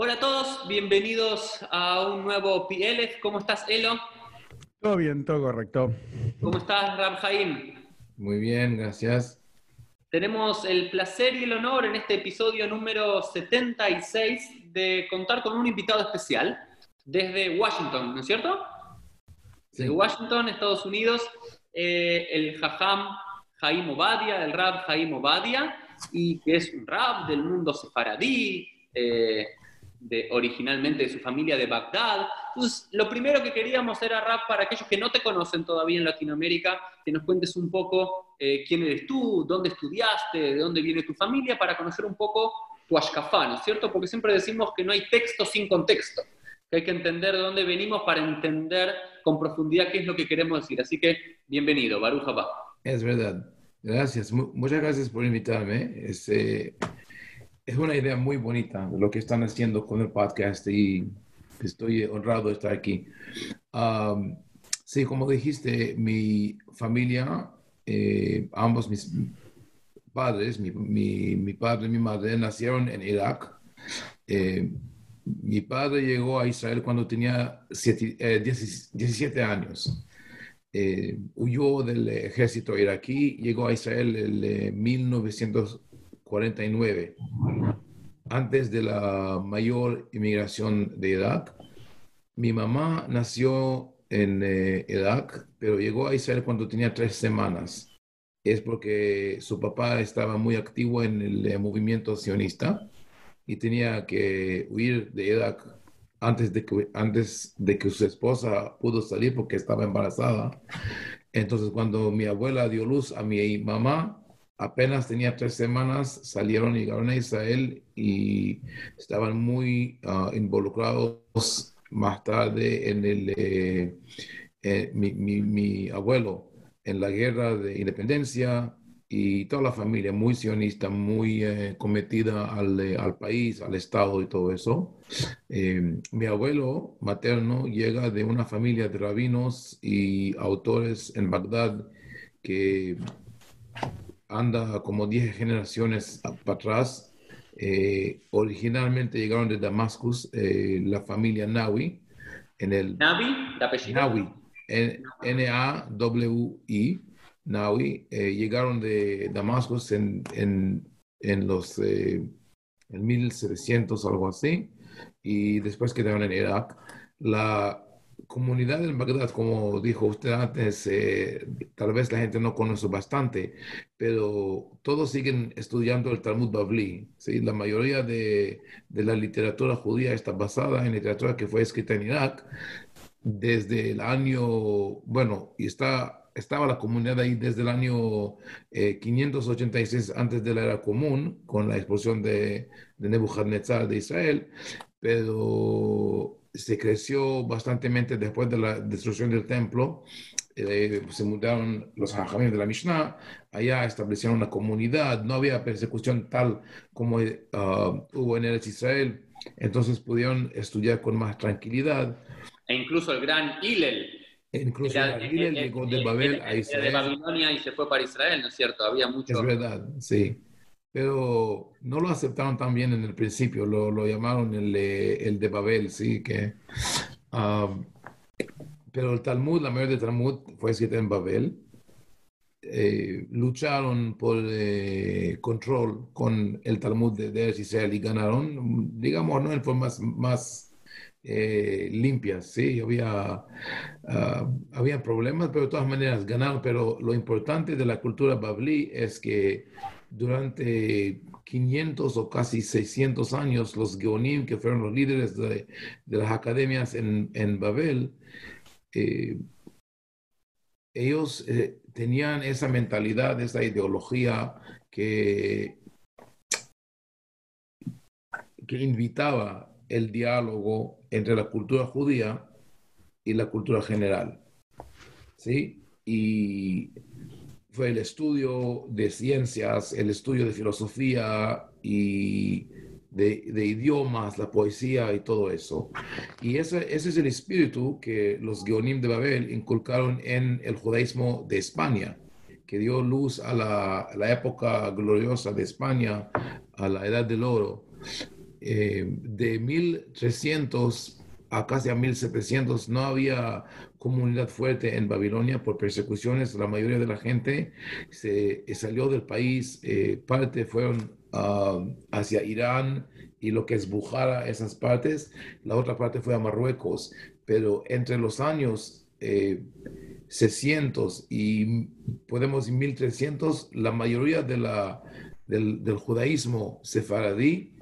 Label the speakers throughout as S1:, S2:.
S1: Hola a todos, bienvenidos a un nuevo PLF. ¿Cómo estás, Elo?
S2: Todo bien, todo correcto.
S1: ¿Cómo estás, Rab Jaim?
S3: Muy bien, gracias.
S1: Tenemos el placer y el honor en este episodio número 76 de contar con un invitado especial desde Washington, ¿no es cierto?
S3: Sí.
S1: De Washington, Estados Unidos, eh, el Jajam Jaim Obadia, el Rab Jaim Obadia, y que es un Rab del mundo sefaradí, eh, de, originalmente de su familia de Bagdad. Entonces, lo primero que queríamos era, Rab, para aquellos que no te conocen todavía en Latinoamérica, que nos cuentes un poco eh, quién eres tú, dónde estudiaste, de dónde viene tu familia, para conocer un poco tu ashkafá, ¿no es cierto? Porque siempre decimos que no hay texto sin contexto, que hay que entender de dónde venimos para entender con profundidad qué es lo que queremos decir. Así que, bienvenido, Baruch Haba.
S3: Es verdad. Gracias. Mu- muchas gracias por invitarme. Es, eh, es una idea muy bonita lo que están haciendo con el podcast y estoy honrado de estar aquí. Am, sí, como dijiste, mi familia, eh, ambos mis padres, mi, mi- mi padre y mi madre, nacieron en Irak. Eh, mi padre llegó a Israel cuando tenía siete- eh, 10 17 años. eh, huyó del ejército iraquí, llegó a Israel en eh, 1949, antes de la mayor inmigración de Irak. Mi mamá nació en eh, Irak, pero llegó a Israel cuando tenía tres semanas. Es porque su papá estaba muy activo en el eh, movimiento sionista y tenía que huir de Irak antes de que, antes de que su esposa pudo salir porque estaba embarazada. Entonces, cuando mi abuela dio luz a mi mamá, apenas tenía tres semanas, salieron y llegaron a Israel y estaban muy ah, involucrados más tarde en el, eh, eh, mi, mi- mi abuelo en la guerra de independencia y toda la familia muy sionista, muy eh, cometida al, al país, al Estado y todo eso. Eh, mi abuelo materno llega de una familia de rabinos y autores en Bagdad que anda como 10 generaciones para atrás. Eh, originalmente llegaron de Damascus, eh, la familia Nawi, en el
S1: Navi, de apellido.
S3: Nawi, N- N-A-W-I, Nawi, eh, llegaron de Damascus en, en, en los en 1700 algo así, y después quedaron en Irak. La comunidad en Bagdad, como dijo usted antes, eh, tal vez la gente no conoce bastante, pero todos siguen estudiando el Talmud Bavli. ¿sí? La mayoría de, de la literatura judía está basada en literatura que fue escrita en Irak desde el año, bueno, y está, estaba la comunidad ahí desde el año eh, 586 antes de la era común, con la expulsión de, de Nebuchadnezzar de Israel, pero se creció bastantemente después de la destrucción del templo. Eh, se mudaron los hajamim de la Mishnah, allá establecieron una comunidad, no había persecución tal como eh, ah, hubo en Eretz Israel, entonces pudieron estudiar con más tranquilidad.
S1: E incluso el gran Hillel.
S3: E Incluso
S1: Era-
S3: Hillel
S1: eh,
S3: llegó de Babel a
S1: de
S3: Israel.
S1: Babilonia y se fue para Israel, ¿no es cierto? Había mucho.
S3: Es verdad, sí. Pero no lo aceptaron tan bien en el principio, lo, llamaron el, eh, el de Babel, sí, que... ah, pero el Talmud, la mayoría del Talmud fue escrita en Babel. Eh, lucharon por eh, control con el Talmud de, de Israel y ganaron, digamos, no en formas más eh, limpias, sí, había, ah, había problemas, pero de todas maneras ganaron. Pero lo importante de la cultura bablí es que durante 500 o casi 600 años, los Geonim, que fueron los líderes de, las academias en, en Babel, eh, ellos eh, tenían esa mentalidad, esa ideología que, que invitaba el diálogo entre la cultura judía y la cultura general. ¿Sí? Y el estudio de ciencias, el estudio de filosofía y de, idiomas, la poesía y todo eso. Y ese, es el espíritu que los Geonim de Babel inculcaron en el judaísmo de España, que dio luz a la, la época gloriosa de España, a la edad del oro. Eh, de 1300 a casi a 1700 no había comunidad fuerte en Babilonia por persecuciones. La mayoría de la gente se salió del país, eh, parte fueron ah, hacia Irán y lo que es Bujara, esas partes. La otra parte fue a Marruecos. Pero entre los años 600 eh, y podemos decir 1300, la mayoría de la, del, del judaísmo sefaradí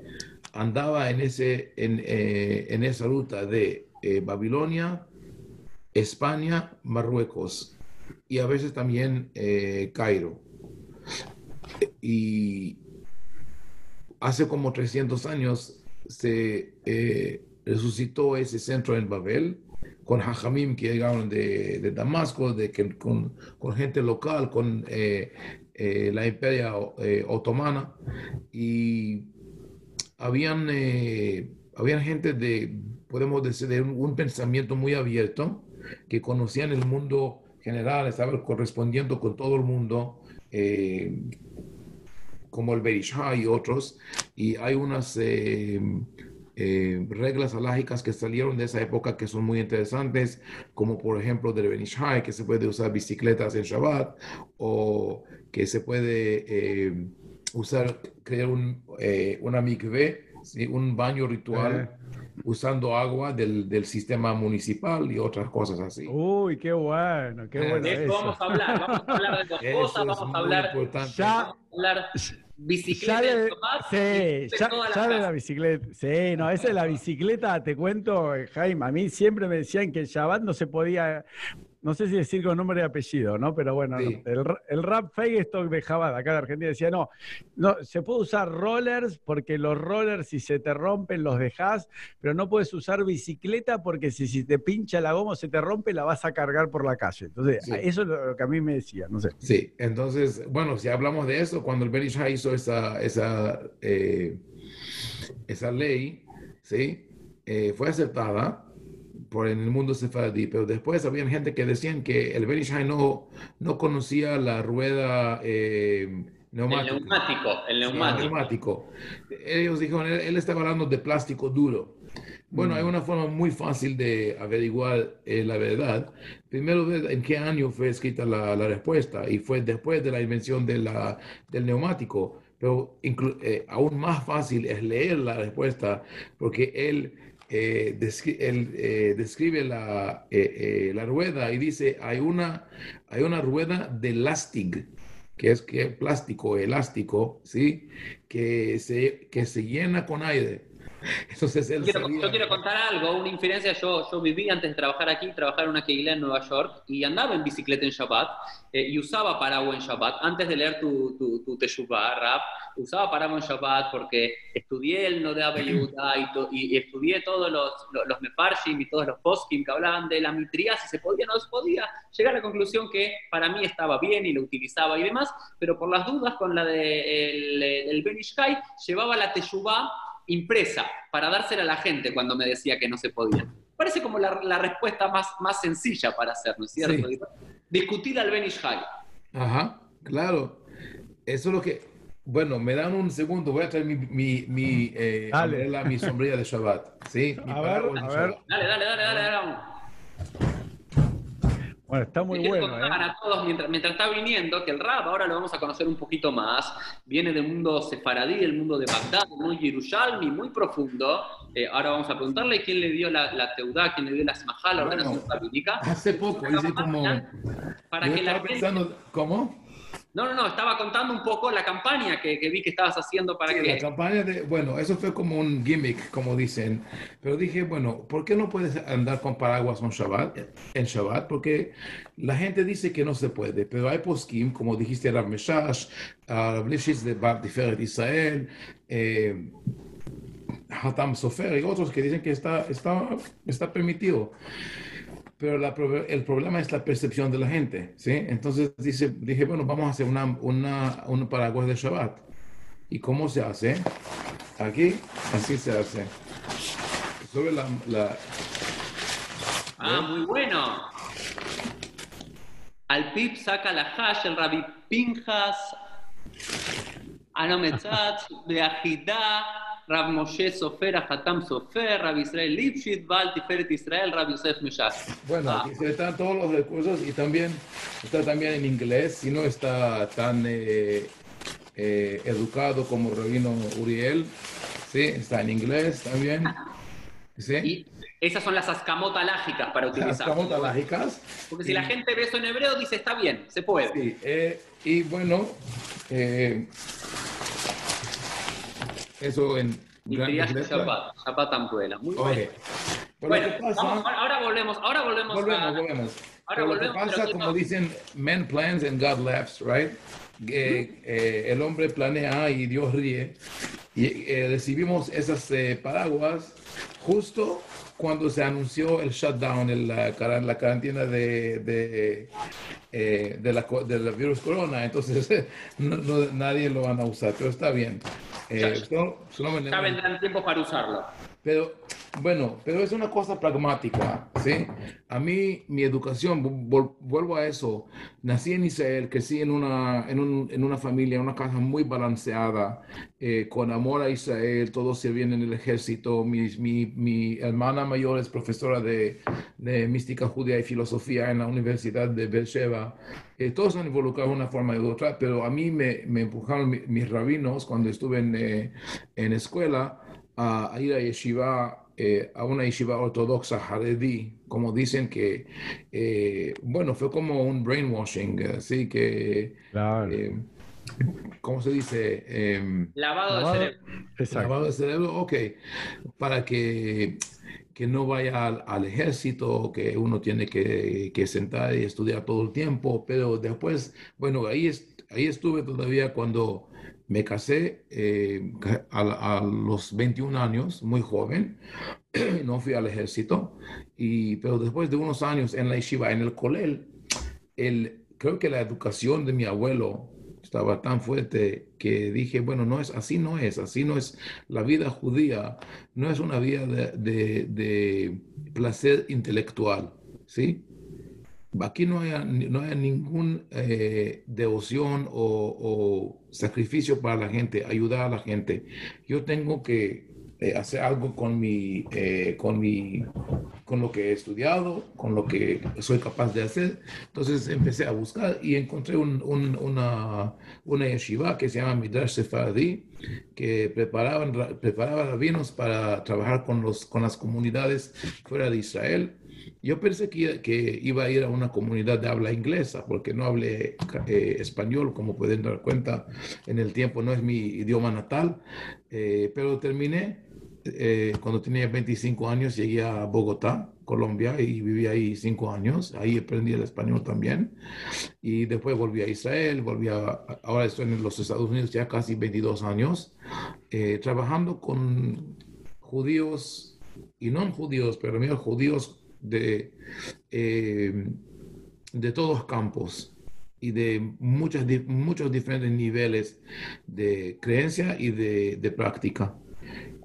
S3: andaba en, ese, en, eh, en esa ruta de eh, Babilonia, España, Marruecos y a veces también eh, Cairo. Y hace como 300 años se resucitó ese centro en Babel con hajamim que llegaron de, de Damasco, de, con, con, gente local, con la imperia otomana. Y habían, eh, habían gente de, podemos decir, de un, pensamiento muy abierto, que conocían el mundo general, estaban correspondiendo con todo el mundo, eh, como el Berishá y otros, y hay unas eh, reglas alágicas que salieron de esa época que son muy interesantes, como por ejemplo del Benishai, que se puede usar bicicletas en Shabbat, o que se puede usar, crear un, eh, una mikve, un baño ritual. Eh. Usando agua del, del, sistema municipal y otras cosas así.
S2: Uy, qué bueno, qué bueno.
S1: De vamos a hablar, vamos a hablar de dos cosas, vamos a hablar, ya, vamos a hablar bicicleta. Ya de,
S2: sí, ya, ya de la bicicleta. Sí, no, esa es la bicicleta, te cuento, Jaime. A mí siempre me decían que el Shabbat no se podía no sé si decir con nombre y apellido, ¿no? Pero bueno, el, el, rap Feigestock de Jabad, acá de Argentina, decía, no, no, se puede usar rollers porque los rollers si se te rompen los dejas, pero no puedes usar bicicleta porque si, si te pincha la goma o se te rompe, la vas a cargar por la calle. Entonces, eso es lo que a mí me decía, no sé.
S3: Sí, entonces, bueno, si hablamos de eso, cuando el Berisha hizo esa, esa, eh, esa ley, ¿sí? Eh, fue aceptada por en el mundo sefaradí, pero después había gente que decían que el Benishai no, no conocía la rueda eh, neumática.
S1: El neumático, el neumático.
S3: Ellos dijeron, él, estaba hablando de plástico duro. Bueno, hay mm. una forma muy fácil de averiguar eh, la verdad. Primero, en qué año fue escrita la, la, respuesta y fue después de la invención de la, del neumático. Pero eh, aún más fácil es leer la respuesta porque él eh, él, eh, describe la, eh, la, rueda y dice, hay una, hay una rueda de elastic, que es que plástico, elástico, ¿sí? Que se, que se llena con aire.
S1: Entonces yo, quiero, yo quiero contar algo, una inferencia. Yo, yo viví antes de trabajar aquí, trabajar en una keila en Nueva York y andaba en bicicleta en Shabbat eh, y usaba paraguas en Shabbat. Antes de leer tu, tu, tu Teshuvah, rap, usaba paraguas en Shabbat porque estudié el Nodea Beyuda y, y, estudié todos los, los, los mefarshim y todos los poskim que hablaban de la mitría, si se podía o no se podía. Llegar a la conclusión que para mí estaba bien y lo utilizaba y demás, pero por las dudas con la del de el, el llevaba la Teshuvah impresa para dársela a la gente cuando me decía que no se podía. Parece como la, la respuesta más, más sencilla para hacer, ¿no es cierto? Discutir al Benish
S3: Ajá, claro. Eso es lo que... Bueno, me dan un segundo, voy a traer mi, mi, mi, eh, mi sombrilla de Shabbat. ¿sí?
S2: a, ver, a ver.
S1: Dale, dale, dale, dale. dale.
S2: Bueno, está muy bueno.
S1: ¿eh? a todos mientras, mientras, está viniendo que el rap, ahora lo vamos a conocer un poquito más, viene del mundo sefaradí, del mundo de Bagdad, muy Yerushalmi, muy profundo. Eh, ahora vamos a preguntarle quién le dio la, la teudá, quién le dio la smajá, la ordenación rabínica.
S3: Hace poco, hice como...
S1: Para que la
S3: pensando, ¿Cómo?
S1: No, no, no, estaba contando un poco la campaña que, vi que estabas haciendo para que...
S3: La campaña de, bueno, eso fue como un gimmick, como dicen, pero dije, bueno, ¿por qué no puedes andar con paraguas en Shabbat? En Shabbat? Porque la gente dice que no se puede, pero hay poskim, como dijiste, Rav Meshash, Rav Lishis de Bar Tiferet Israel, eh, Hatam Sofer y otros que dicen que está, está, está permitido. Pero el problema es la percepción de la gente, ¿sí? Entonces dice, dije, bueno, vamos a hacer una, una, un paraguas de Shabbat. ¿Y cómo se hace? Aquí, así se hace. Sobre la... la
S1: ah, muy bueno. Al Pip saca la hash, el Rabbi Pinjas, Anometzat, Beajidá, Rab Moshe Sofer, Hatam Sofer, Rab Israel Lipshit, Val Tiferet Israel, Rab Yosef Meshach.
S3: Bueno, ah. están todos los recursos y también está también en inglés, si no está tan eh, eh, educado como Rabino Uriel, sí, está en inglés también. ¿sí?
S1: Y esas son las ascamotas lágicas para utilizar.
S3: Ascamotas lágicas.
S1: Porque si la gente ve eso en hebreo, dice, está bien, se puede.
S3: Sí, eh, y bueno, eh, eso en...
S1: Y Shabbat, Shabbat Ampuela. Muy bueno. Bueno, ahora volvemos, ahora volvemos.
S3: Volvemos, a, volvemos. Ahora volvemos, lo que pasa, como dicen, men plans and God laughs, right? Eh, el hombre planea y Dios ríe. Y eh, recibimos esas eh, paraguas justo cuando se anunció el shutdown, en la, la cuarentena de, de, de la, del virus corona. Entonces, nadie lo van a usar, pero está bien.
S1: ya vendrán tiempo para usarlo.
S3: Pero, bueno, pero es una cosa pragmática, ¿sí? A mí, mi educación, vuelvo a eso, nací en Israel, crecí en una, en, un, en una familia, una casa muy balanceada, eh, con amor a Israel, todos sirvieron en el ejército, mi, mi, mi hermana mayor es profesora de, de, mística judía y filosofía en la Universidad de Beersheba, eh, todos han involucrado de una forma u otra, pero a mí me, me empujaron mis, rabinos cuando estuve en, eh, en escuela, a, ir a yeshiva, eh, a una yeshiva ortodoxa haredi, como dicen que, eh, bueno, fue como un brainwashing, así que... Claro. Eh, ¿Cómo se dice?
S1: Em, lavado, de cerebro.
S3: Lavado de cerebro, ok. Para que, que no vaya al, ejército, que uno tiene que, que, sentar y estudiar todo el tiempo, pero después, bueno, ahí, ahí estuve todavía cuando me casé eh, a, los 21 años, muy joven, no fui al ejército, y, pero después de unos años en la yeshiva, en el colel, el, creo que la educación de mi abuelo estaba tan fuerte que dije, bueno, no es así, no es, así no es la vida judía, no es una vida de, de, de placer intelectual, ¿sí? Aquí no hay, no hay ninguna eh, devoción o, sacrificio para la gente, ayudar a la gente. Yo tengo que eh, hacer algo con mi, eh, con mi, con lo que he estudiado, con lo que soy capaz de hacer. Entonces empecé a buscar y encontré un, una, una yeshiva que se llama Midrash Sefardí, que preparaban, preparaba rabinos para trabajar con, los, con las comunidades fuera de Israel yo pensé que, que, iba a ir a una comunidad de habla inglesa, porque no hablé eh, español, como pueden dar cuenta, en el tiempo no es mi idioma natal, eh, pero terminé eh, cuando tenía 25 años, llegué a Bogotá, Colombia, y viví ahí cinco años. Ahí aprendí el español también. Y después volví a Israel, volví a, ahora estoy en los Estados Unidos ya casi 22 años, trabajando con judíos y no judíos, pero también judíos de, eh, de todos campos y de muchos, muchos diferentes niveles de creencia y de, de práctica.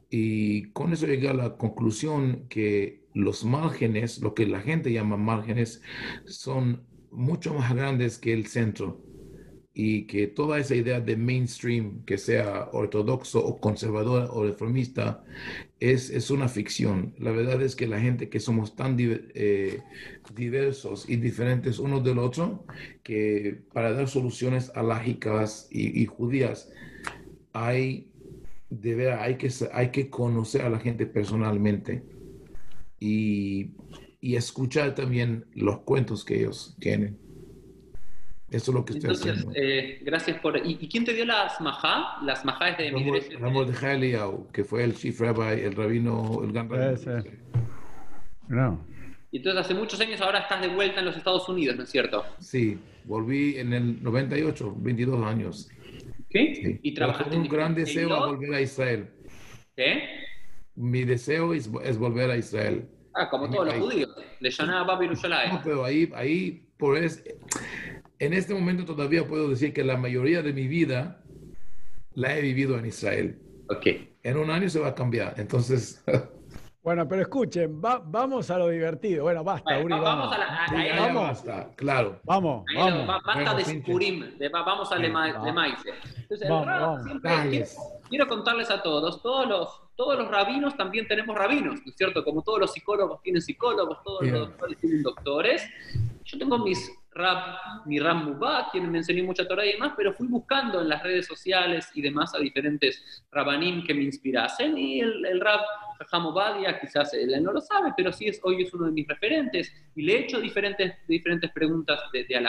S3: Y con eso llegué a la conclusión que los márgenes, lo que la gente llama márgenes, son mucho más grandes que el centro y que toda esa idea de mainstream, que sea ortodoxo o conservador o reformista, es, es una ficción. La verdad es que la gente que somos tan eh, diversos y diferentes uno del otro, que para dar soluciones alágicas y, y judías, hay, de hay, que, hay que conocer a la gente personalmente y, y escuchar también los cuentos que ellos tienen. Eso es lo que estoy
S1: Entonces,
S3: haciendo.
S1: Eh, gracias por... ¿Y, quién te dio las majá? Las majá es de
S3: Ramón de Eliyahu, que fue el chief rabbi, el rabino, el gran rabino.
S1: No. Y entonces hace muchos años ahora estás de vuelta en los Estados Unidos, ¿no es cierto?
S3: Sí, volví en el 98, 22 años.
S1: ¿Qué?
S3: Y trabajaste un gran deseo a volver a Israel.
S1: ¿Qué?
S3: mi deseo es, es volver a Israel.
S1: Ah, como todos los judíos. Le llamaba
S3: No, pero ahí, ahí por es, en este momento todavía puedo decir que la mayoría de mi vida la he vivido en Israel.
S1: Ok.
S3: En un año se va a cambiar. Entonces.
S2: Bueno, pero escuchen, vamos a lo divertido. Bueno, basta, Uri,
S1: vamos. a la,
S3: vamos. Basta, claro.
S2: Vamos, vamos.
S1: basta de Spurim, vamos a Le Entonces, vamos, quiero, contarles a todos, todos los, todos los rabinos también tenemos rabinos, ¿no es cierto? Como todos los psicólogos tienen psicólogos, todos los doctores tienen doctores. Yo tengo mis rap, mi Ram Mubak, quien me enseñó mucha Torah y demás, pero fui buscando en las redes sociales y demás a diferentes rabanim que me inspirasen y el, el rap Badia, quizás él no lo sabe, pero sí es, hoy es uno de mis referentes y le he hecho diferentes, diferentes preguntas de, de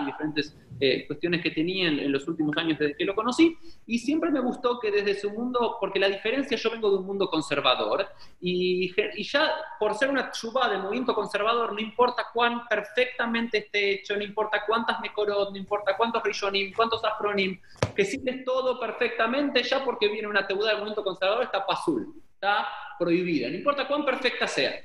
S1: y diferentes eh, cuestiones que tenía en, los últimos años desde que lo conocí. Y siempre me gustó que desde su mundo, porque la diferencia, yo vengo de un mundo conservador y, y ya por ser una chuba de movimiento conservador, no importa cuán perfectamente esté hecho, no importa cuántas mekorot, no importa cuántos rishonim, cuántos afronim, que sientes todo perfectamente, ya porque viene una teudad del movimiento conservador está pasul está prohibida, no importa cuán perfecta sea.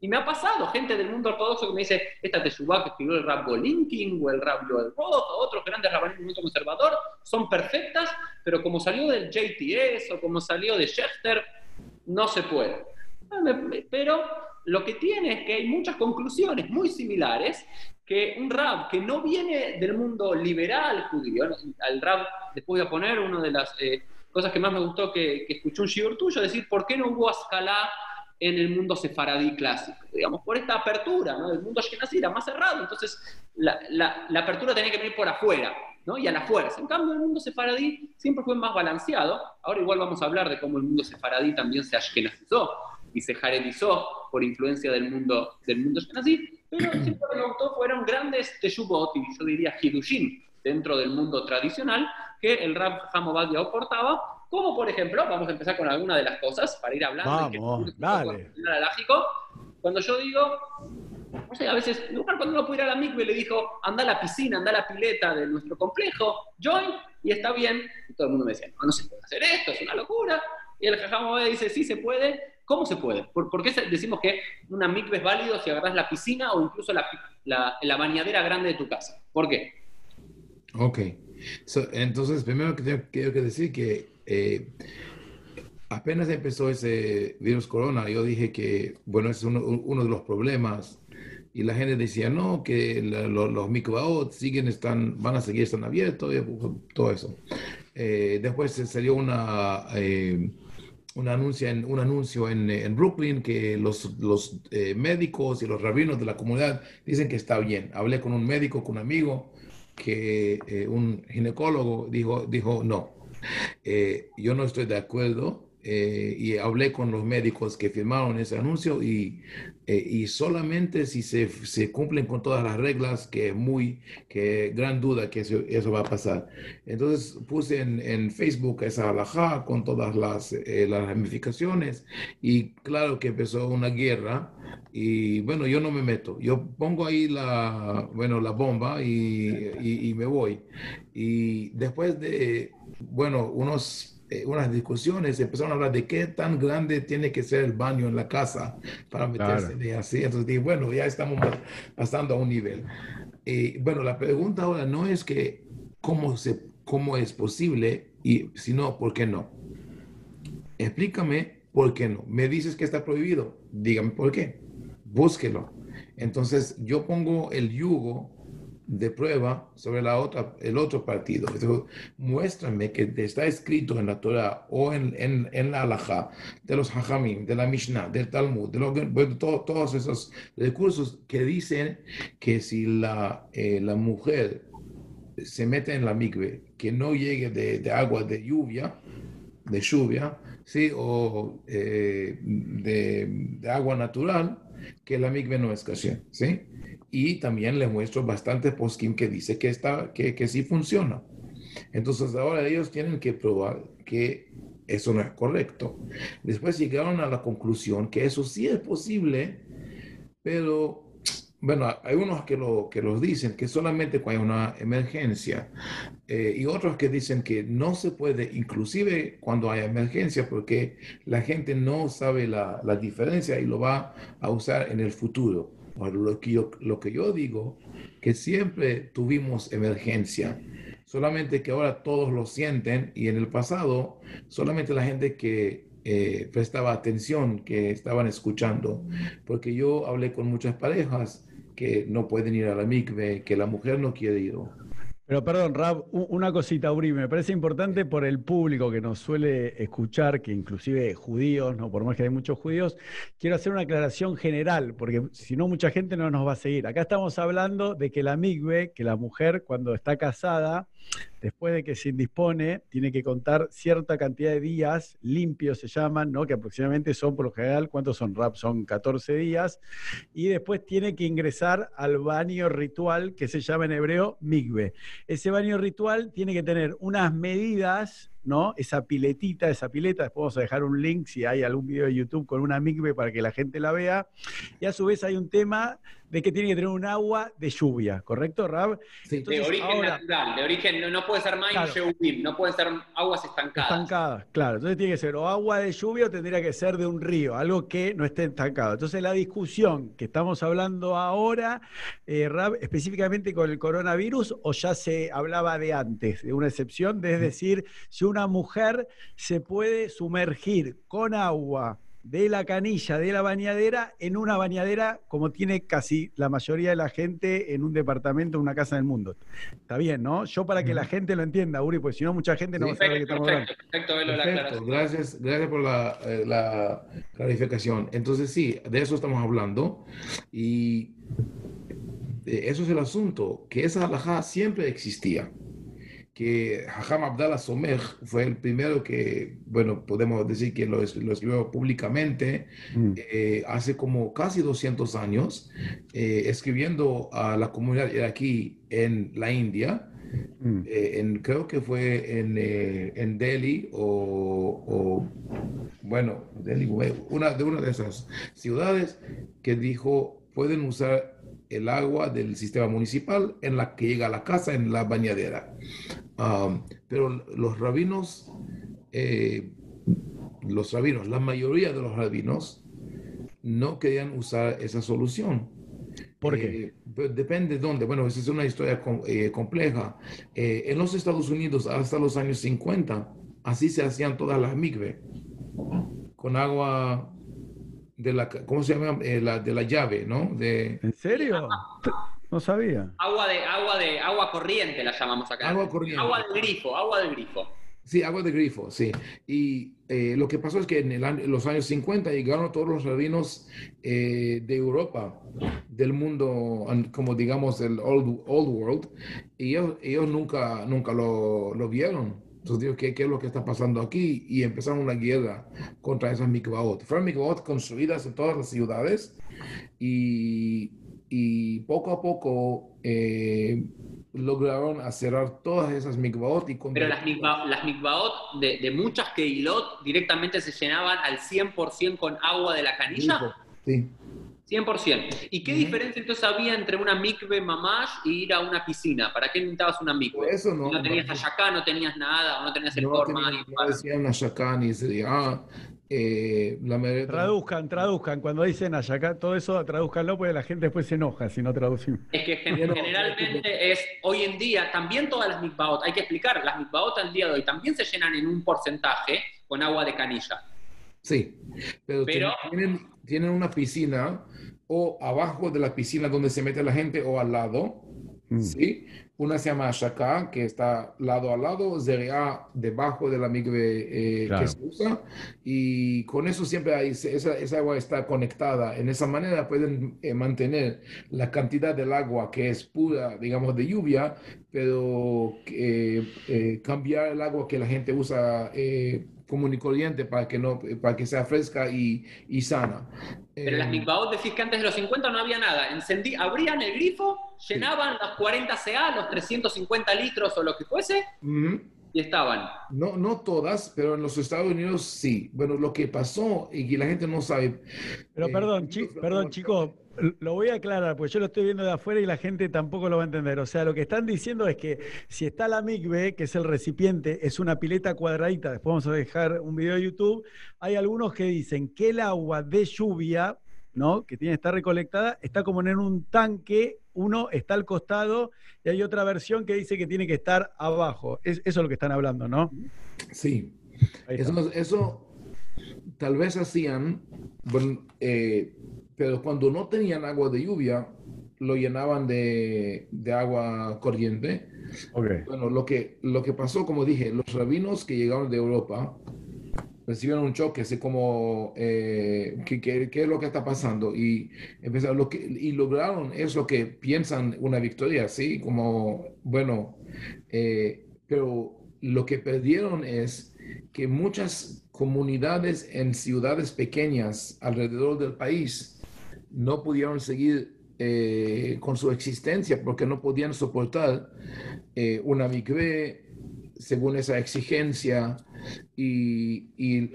S1: Y me ha pasado gente del mundo ortodoxo que me dice, esta Teshuvah que escribió el Rab Golinkin o el Rab Joel Roth o otros grandes rabanes del mundo conservador son perfectas, pero como salió del JTS o como salió de Schechter, no se puede. Pero lo que tiene es que hay muchas conclusiones muy similares que un rab que no viene del mundo liberal judío, al rab, después voy a poner una de las eh, cosas que más me gustó que, que escuché un shiur tuyo, decir, ¿por qué no hubo Ascalá en el mundo sefaradí clásico? Digamos, por esta apertura, ¿no? El mundo ashkenazí era más cerrado, entonces la, la, la, apertura tenía que venir por afuera, ¿no? Y a la fuerza. En cambio, el mundo sefaradí siempre fue más balanceado. Ahora igual vamos a hablar de cómo el mundo sefaradí también se ashkenazizó y se jaredizó por influencia del mundo, del mundo ashkenazí, pero siempre me gustó fueron grandes teshubot, y yo diría hidushin, dentro del mundo tradicional, que el Rab Hamobadia aportaba, como por ejemplo, vamos a empezar con alguna de las cosas para ir hablando.
S2: Vamos, dale.
S1: Cuando yo digo, no sé, a veces, cuando uno puede ir a la micro le dijo, anda a la piscina, anda a la pileta de nuestro complejo, join, y está bien. Y todo el mundo me decía, no, no se puede hacer esto, es una locura. Y el Jajam dice, sí se puede. ¿Cómo se puede? ¿Por, qué decimos que una micro es válido si agarras la piscina o incluso la, la, la bañadera grande de tu casa? ¿Por qué?
S3: Ok entonces, primero que tengo, que decir que eh, apenas empezó ese virus corona, yo dije que, bueno, es uno, de los problemas. Y la gente decía, no, que los microbaot siguen, están, van a seguir estando abiertos, todo eso. Eh, después salió una, eh, un anuncio, en, un anuncio en, en Brooklyn que los, los médicos y los rabinos de la comunidad dicen que está bien. Hablé con un médico, con un amigo, que eh, un ginecólogo dijo, dijo no, eh, yo no estoy de acuerdo eh, y hablé con los médicos que firmaron ese anuncio y, y solamente si se, se, cumplen con todas las reglas, que es muy, que gran duda que eso, va a pasar. Entonces puse en, en Facebook esa alajá con todas las, las ramificaciones y claro que empezó una guerra y bueno, yo no me meto. Yo pongo ahí la, bueno, la bomba y, y, me voy. Y después de, bueno, unos, eh, unas discusiones, empezaron a hablar de qué tan grande tiene que ser el baño en la casa para meterse de así. Entonces dije, bueno, ya estamos pasando a un nivel. Y bueno, la pregunta ahora no es que cómo, se, cómo es posible, y, sino por qué no. Explícame por qué no. Me dices que está prohibido. Dígame por qué búsquelo. Entonces yo pongo el yugo de prueba sobre la otra, el otro partido. muéstrame que está escrito en la Torah o en, en, en la Halajá, de los Hajamim, de la Mishnah, del Talmud, de, todos esos recursos que dicen que si la, eh, la mujer se mete en la migbe, que no llegue de, de agua de lluvia, de lluvia, ¿sí? o eh, de, de agua natural, que la migbe no es kasher, ¿sí? Y también le muestro bastante poskim que dice que, está, que, que sí funciona. Entonces ahora ellos tienen que probar que eso no es correcto. Después llegaron a la conclusión que eso sí es posible, pero bueno, hay unos que, lo, que los dicen que solamente cuando hay una emergencia eh, y otros que dicen que no se puede, inclusive cuando hay emergencia, porque la gente no sabe la, la diferencia y lo va a usar en el futuro. lo, que yo, lo que yo digo, que siempre tuvimos emergencia, solamente que ahora todos lo sienten y en el pasado solamente la gente que eh, prestaba atención, que estaban escuchando, porque yo hablé con muchas parejas que no pueden ir a la mikve, que la mujer no quiere ir.
S2: Pero perdón, Rab, una cosita, Uri, me parece importante por el público que nos suele escuchar, que inclusive judíos, no por más que hay muchos judíos, quiero hacer una aclaración general, porque si no mucha gente no nos va a seguir. Acá estamos hablando de que la migbe, que la mujer cuando está casada, después de que se indispone, tiene que contar cierta cantidad de días limpios, se llaman, ¿no? que aproximadamente son por lo general, ¿cuántos son rap? Son 14 días, y después tiene que ingresar al baño ritual que se llama en hebreo migbe. Ese baño ritual tiene que tener unas medidas ¿no? Esa piletita, esa pileta, después vamos a dejar un link si hay algún video de YouTube con una migbe para que la gente la vea. Y a su vez hay un tema de que tiene que tener un agua de lluvia, ¿correcto, Rab?
S1: Sí. de origen natural, de origen, no, puede ser más no puede ser aguas estancadas.
S2: Estancadas, claro. Entonces tiene que ser o agua de lluvia o tendría que ser de un río, algo que no esté estancado. Entonces la discusión que estamos hablando ahora, eh, Rab, específicamente con el coronavirus, o ya se hablaba de antes, de una excepción, de, es decir, si una mujer se puede sumergir con agua de la canilla de la bañadera en una bañadera como tiene casi la mayoría de la gente en un departamento, en una casa del mundo. Está bien, ¿no? Yo para que la gente lo entienda, Uri, porque si no mucha gente no va a saber de qué estamos hablando. Perfecto,
S3: perfecto. Gracias, gracias por la, eh, la, clarificación. Entonces sí, de eso estamos hablando y eh, eso es el asunto, que esa alajá siempre existía que Hajam Abdallah Somer fue el primero que, bueno, podemos decir que lo, escribió públicamente mm. eh, hace como casi 200 años, eh, escribiendo a la comunidad aquí en la India. Mm. Eh, en, creo que fue en, en Delhi o, o, bueno, Delhi, una de una de esas ciudades que dijo pueden usar el agua del sistema municipal en la que llega a la casa en la bañadera. Pero los rabinos, eh, los rabinos, la mayoría de los rabinos no querían usar esa solución.
S2: ¿Por qué?
S3: Eh, pues, depende de dónde. Bueno, esa es una historia eh, compleja. en los Estados Unidos, hasta los años 50, así se hacían todas las migbe, con agua de la, ¿cómo se llama? Eh, la, de la llave, ¿no? De...
S2: ¿En serio? No sabía.
S1: Agua de, agua de, agua corriente la llamamos acá.
S3: Agua corriente.
S1: Agua del grifo, agua del grifo.
S3: Sí, agua de grifo, sí. Y eh, lo que pasó es que en, el los años 50 llegaron todos los rabinos eh, de Europa, del mundo, como digamos, el old, old world, y ellos, ellos nunca, nunca lo, lo vieron. Entonces ¿qué, ¿qué, es lo que está pasando aquí? Y empezaron una guerra contra esas mikvaot. Fueron mikvaot construidas en todas las ciudades y, y poco a poco eh, lograron cerrar todas esas mikvaot. Y
S1: Pero las, mikvaot, las mikvaot de, de, muchas keilot directamente se llenaban al 100% con agua de la canilla.
S3: Sí.
S1: 100%. ¿Y qué diferencia entonces había entre una mikve mamash y ir a una piscina? ¿Para qué necesitabas una mikve?
S3: Eso no.
S1: No tenías no, no tenías nada, no tenías el no forma.
S3: Tenía, no decían una ni se ah, eh, la
S2: Traduzcan, traduzcan. Cuando dicen Ayacá, todo eso traduzcanlo porque la gente después se enoja si no traducimos.
S1: Es que generalmente es, hoy en día, también todas las mikvaot, hay que explicar, las mikvaot al día de hoy también se llenan en un porcentaje con agua de canilla.
S3: Sí, pero, Tienen, tienen, una piscina o abajo de la piscina donde se mete la gente o al lado, mm. ¿sí? Una se llama Shaka, que está lado a lado, Zeria debajo de la migre eh, que se usa, y con eso siempre hay, esa, esa agua está conectada. En esa manera pueden eh, mantener la cantidad del agua que es pura, digamos, de lluvia, pero eh, cambiar el agua que la gente usa común y corriente para que, no, para que sea fresca y, y sana.
S1: Pero las mikvaot decís que antes de los 50 no había nada. Encendí, abrían el grifo, llenaban las 40 CA, los 350 litros o lo que fuese, y estaban.
S3: No, no todas, pero en los Estados Unidos sí. Bueno, lo que pasó y que la gente no sabe.
S2: Pero eh, perdón, perdón, chicos, lo voy a aclarar, pues yo lo estoy viendo de afuera y la gente tampoco lo va a entender. O sea, lo que están diciendo es que si está la MIGBE, que es el recipiente, es una pileta cuadradita, después vamos a dejar un video de YouTube, hay algunos que dicen que el agua de lluvia, ¿no? Que tiene que estar recolectada, está como en un tanque, uno está al costado y hay otra versión que dice que tiene que estar abajo. Es, eso es lo que están hablando, ¿no?
S3: Sí. Eso, eso, tal vez hacían, bueno, eh, pero cuando no tenían agua de lluvia, lo llenaban de, de agua corriente. Bueno, lo que, lo que pasó, como dije, los rabinos que llegaron de Europa recibieron un choque, así como, eh, ¿qué, es lo que está pasando? Y, empezaron, lo que, y lograron eso que piensan una victoria, ¿sí? Como, bueno, eh, pero lo que perdieron es que muchas comunidades en ciudades pequeñas alrededor del país no pudieron seguir eh, con su existencia porque no podían soportar eh, una mikve según esa exigencia y,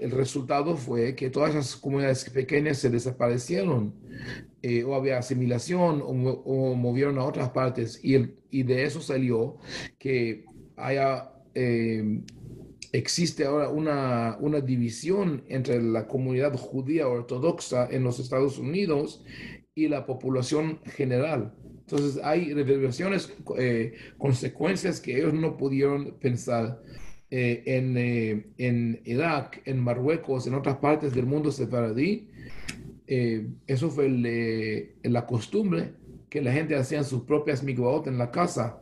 S3: el resultado fue que todas esas comunidades pequeñas se desaparecieron eh, o había asimilación o, movieron a otras partes y, y, de eso salió que haya existe ahora una, una, división entre la comunidad judía ortodoxa en los Estados Unidos y la población general. Entonces hay reverberaciones, eh, consecuencias que ellos no pudieron pensar eh, en, eh, en, Irak, en Marruecos, en otras partes del mundo sefaradí. eso fue la costumbre que la gente hacía sus propias mikvaot en la casa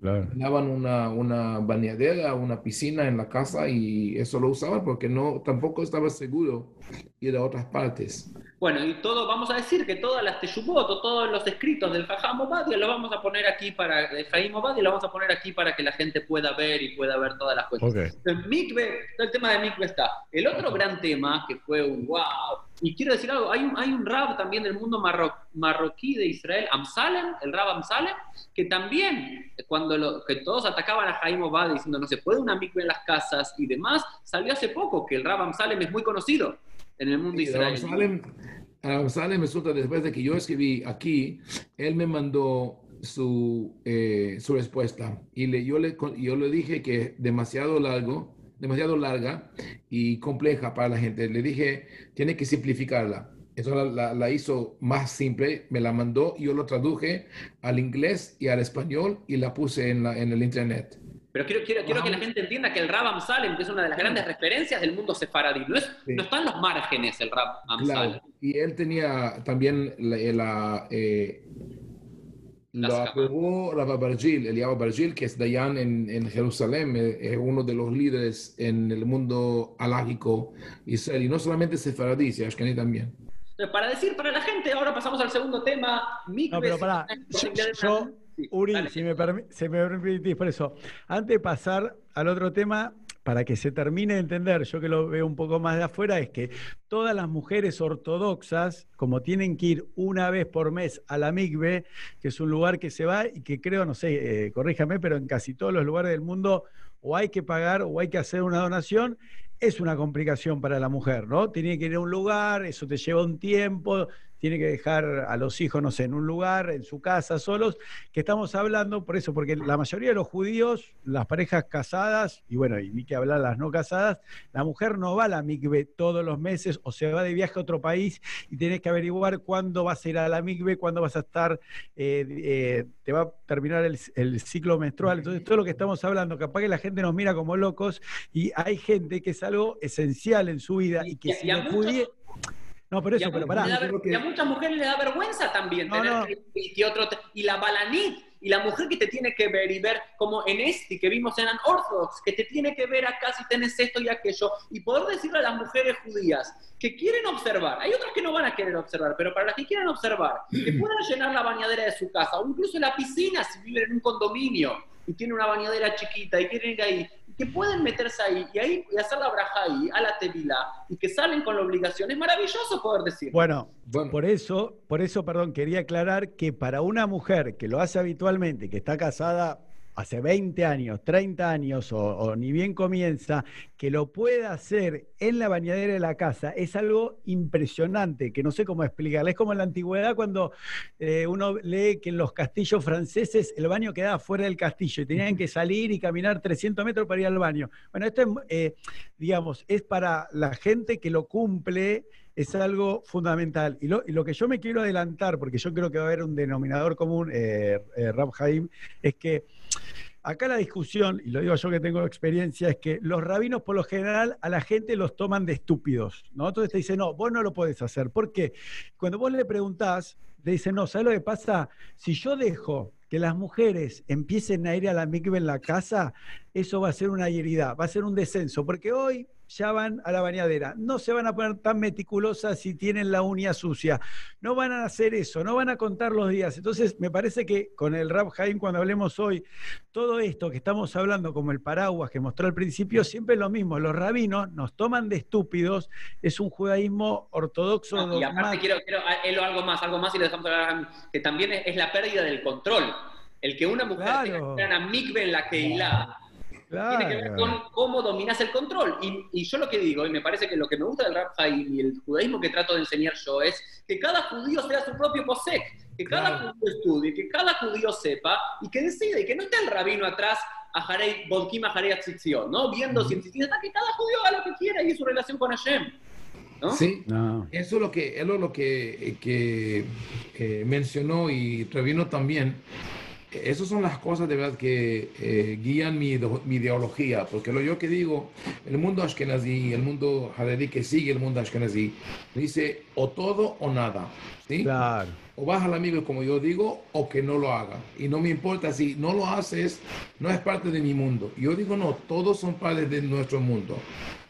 S3: Claro. una, una bañadera, una piscina en la casa y eso lo usaban porque no, tampoco estaba seguro ir a otras partes.
S1: Bueno, y todo, vamos a decir que todas las Teshubot o todos los escritos del Jajam Obadia lo vamos a poner aquí para, de Jaim Obadia lo vamos a poner aquí para que la gente pueda ver y pueda ver todas las cosas. El Mikve, el tema de Mikve está. El otro gran tema que fue un wow, y quiero decir algo, hay un, hay un rab también del mundo marroquí de Israel, Amsalem, el rab Amsalem, que también, cuando lo, que todos atacaban a Jaim Obadia diciendo no se puede una mikve en las casas y demás, salió hace poco que el rab Amsalem es muy conocido en el mundo israelí.
S3: Salem resulta después de que yo escribí aquí, él me mandó su, eh, su respuesta y le, yo, le, yo le dije que demasiado largo, demasiado larga y compleja para la gente. Le dije, tiene que simplificarla. Eso la, la, hizo más simple, me la mandó, yo lo traduje al inglés y al español y la puse en, la, en el internet.
S1: Pero quiero, quiero, quiero que la gente entienda que el Rab Amsalem, que es una de las grandes referencias del mundo sefaradí, no, es, no está en los márgenes el Rab Amsalem.
S3: Y él tenía también la, eh, lo aprobó Rabba Bargil, Eliab Bargil, que es Dayan en, en Jerusalén, eh, es uno de los líderes en el mundo alágico israelí, no solamente sefaradí, sino Ashkeni también.
S1: Para decir para la gente, ahora pasamos al segundo tema.
S2: no, pero para, yo, Uri, si me, se me permitís, por eso, antes de pasar al otro tema, para que se termine de entender, yo que lo veo un poco más de afuera, es que todas las mujeres ortodoxas, como tienen que ir una vez por mes a la Migbe, que es un lugar que se va y que creo, no sé, eh, corríjame, pero en casi todos los lugares del mundo o hay que pagar o hay que hacer una donación, es una complicación para la mujer, ¿no? Tiene que ir a un lugar, eso te lleva un tiempo, tiene que dejar a los hijos, no sé, en un lugar, en su casa, solos, que estamos hablando, por eso, porque la mayoría de los judíos, las parejas casadas, y bueno, y ni que hablar las no casadas, la mujer no va a la mikve todos los meses o se va de viaje a otro país y tienes que averiguar cuándo vas a ir a la mikve, cuándo vas a estar, eh, eh, te va a terminar el, ciclo menstrual. Entonces, todo lo que estamos hablando, capaz que la gente nos mira como locos y hay gente que es algo esencial en su vida y que si no pudiera
S1: no, pero eso, pero pará. Y a muchas mujeres les da vergüenza también tener Y, otro, y la balanit, y la mujer que te tiene que ver y ver como en este que vimos en Orthodox, que te tiene que ver acá si tenés esto y aquello, y poder decirle a las mujeres judías que quieren observar, hay otras que no van a querer observar, pero para las que quieren observar, que puedan llenar la bañadera de su casa, o incluso la piscina si viven en un condominio y tienen una bañadera chiquita y quieren ir ahí, que pueden meterse ahí y ahí y hacer la braja ahí, a la tevila, y que salen con la obligación. Es maravilloso poder decir.
S2: Bueno, por eso, por eso, perdón, quería aclarar que para una mujer que lo hace habitualmente, que está casada hace 20 años, 30 años o, ni bien comienza, que lo pueda hacer en la bañadera de la casa, es algo impresionante, que no sé cómo explicarle. Es como en la antigüedad cuando eh, uno lee que en los castillos franceses el baño quedaba fuera del castillo y tenían que salir y caminar 300 metros para ir al baño. Bueno, esto es, eh, digamos, es para la gente que lo cumple es algo fundamental. Y lo, que yo me quiero adelantar, porque yo creo que va a haber un denominador común, eh, eh Rab Haim, es que acá la discusión, y lo digo yo que tengo experiencia, es que los rabinos por lo general a la gente los toman de estúpidos, ¿no? Entonces te dicen, no, vos no lo podés hacer. ¿Por qué? Cuando vos le preguntás, te dicen, no, ¿sabes lo que pasa? Si yo dejo que las mujeres empiecen a ir a la mikve en la casa, eso va a ser una herida, va a ser un descenso, porque hoy ya van a la bañadera. No se van a poner tan meticulosas si tienen la uña sucia. No van a hacer eso, no van a contar los días. Entonces, me parece que con el Rab Jaim, cuando hablemos hoy, todo esto que estamos hablando, como el paraguas que mostró al principio, siempre es lo mismo. Los rabinos nos toman de estúpidos. Es un judaísmo ortodoxo.
S1: y aparte, quiero, quiero algo más, algo más y le dejamos hablar, que también es, la pérdida del control. El que una mujer claro. tenga una mikve en la Keilah tiene que ver con cómo dominas el control. Y, yo lo que digo, y me parece que lo que me gusta del Rab y el judaísmo que trato de enseñar yo es que cada judío sea su propio posek, que cada judío estudie, que cada judío sepa y que decida, y que no esté el rabino atrás a Jarei, Bodkim a Jarei ¿no? Viendo si está que cada judío haga lo que quiera y su relación con Hashem. ¿No?
S3: Sí, eso es lo que, es lo que, que eh, mencionó y Rabino también, esas son las cosas de verdad que eh, guían mi, ideología, porque lo yo que digo, el mundo ashkenazi, el mundo haredí que sigue el mundo ashkenazi, dice o todo o nada, ¿sí?
S2: Claro.
S3: O baja al amigo como yo digo, o que no lo haga. Y no me importa si no lo haces, no es parte de mi mundo. Yo digo no, todos son parte de nuestro mundo.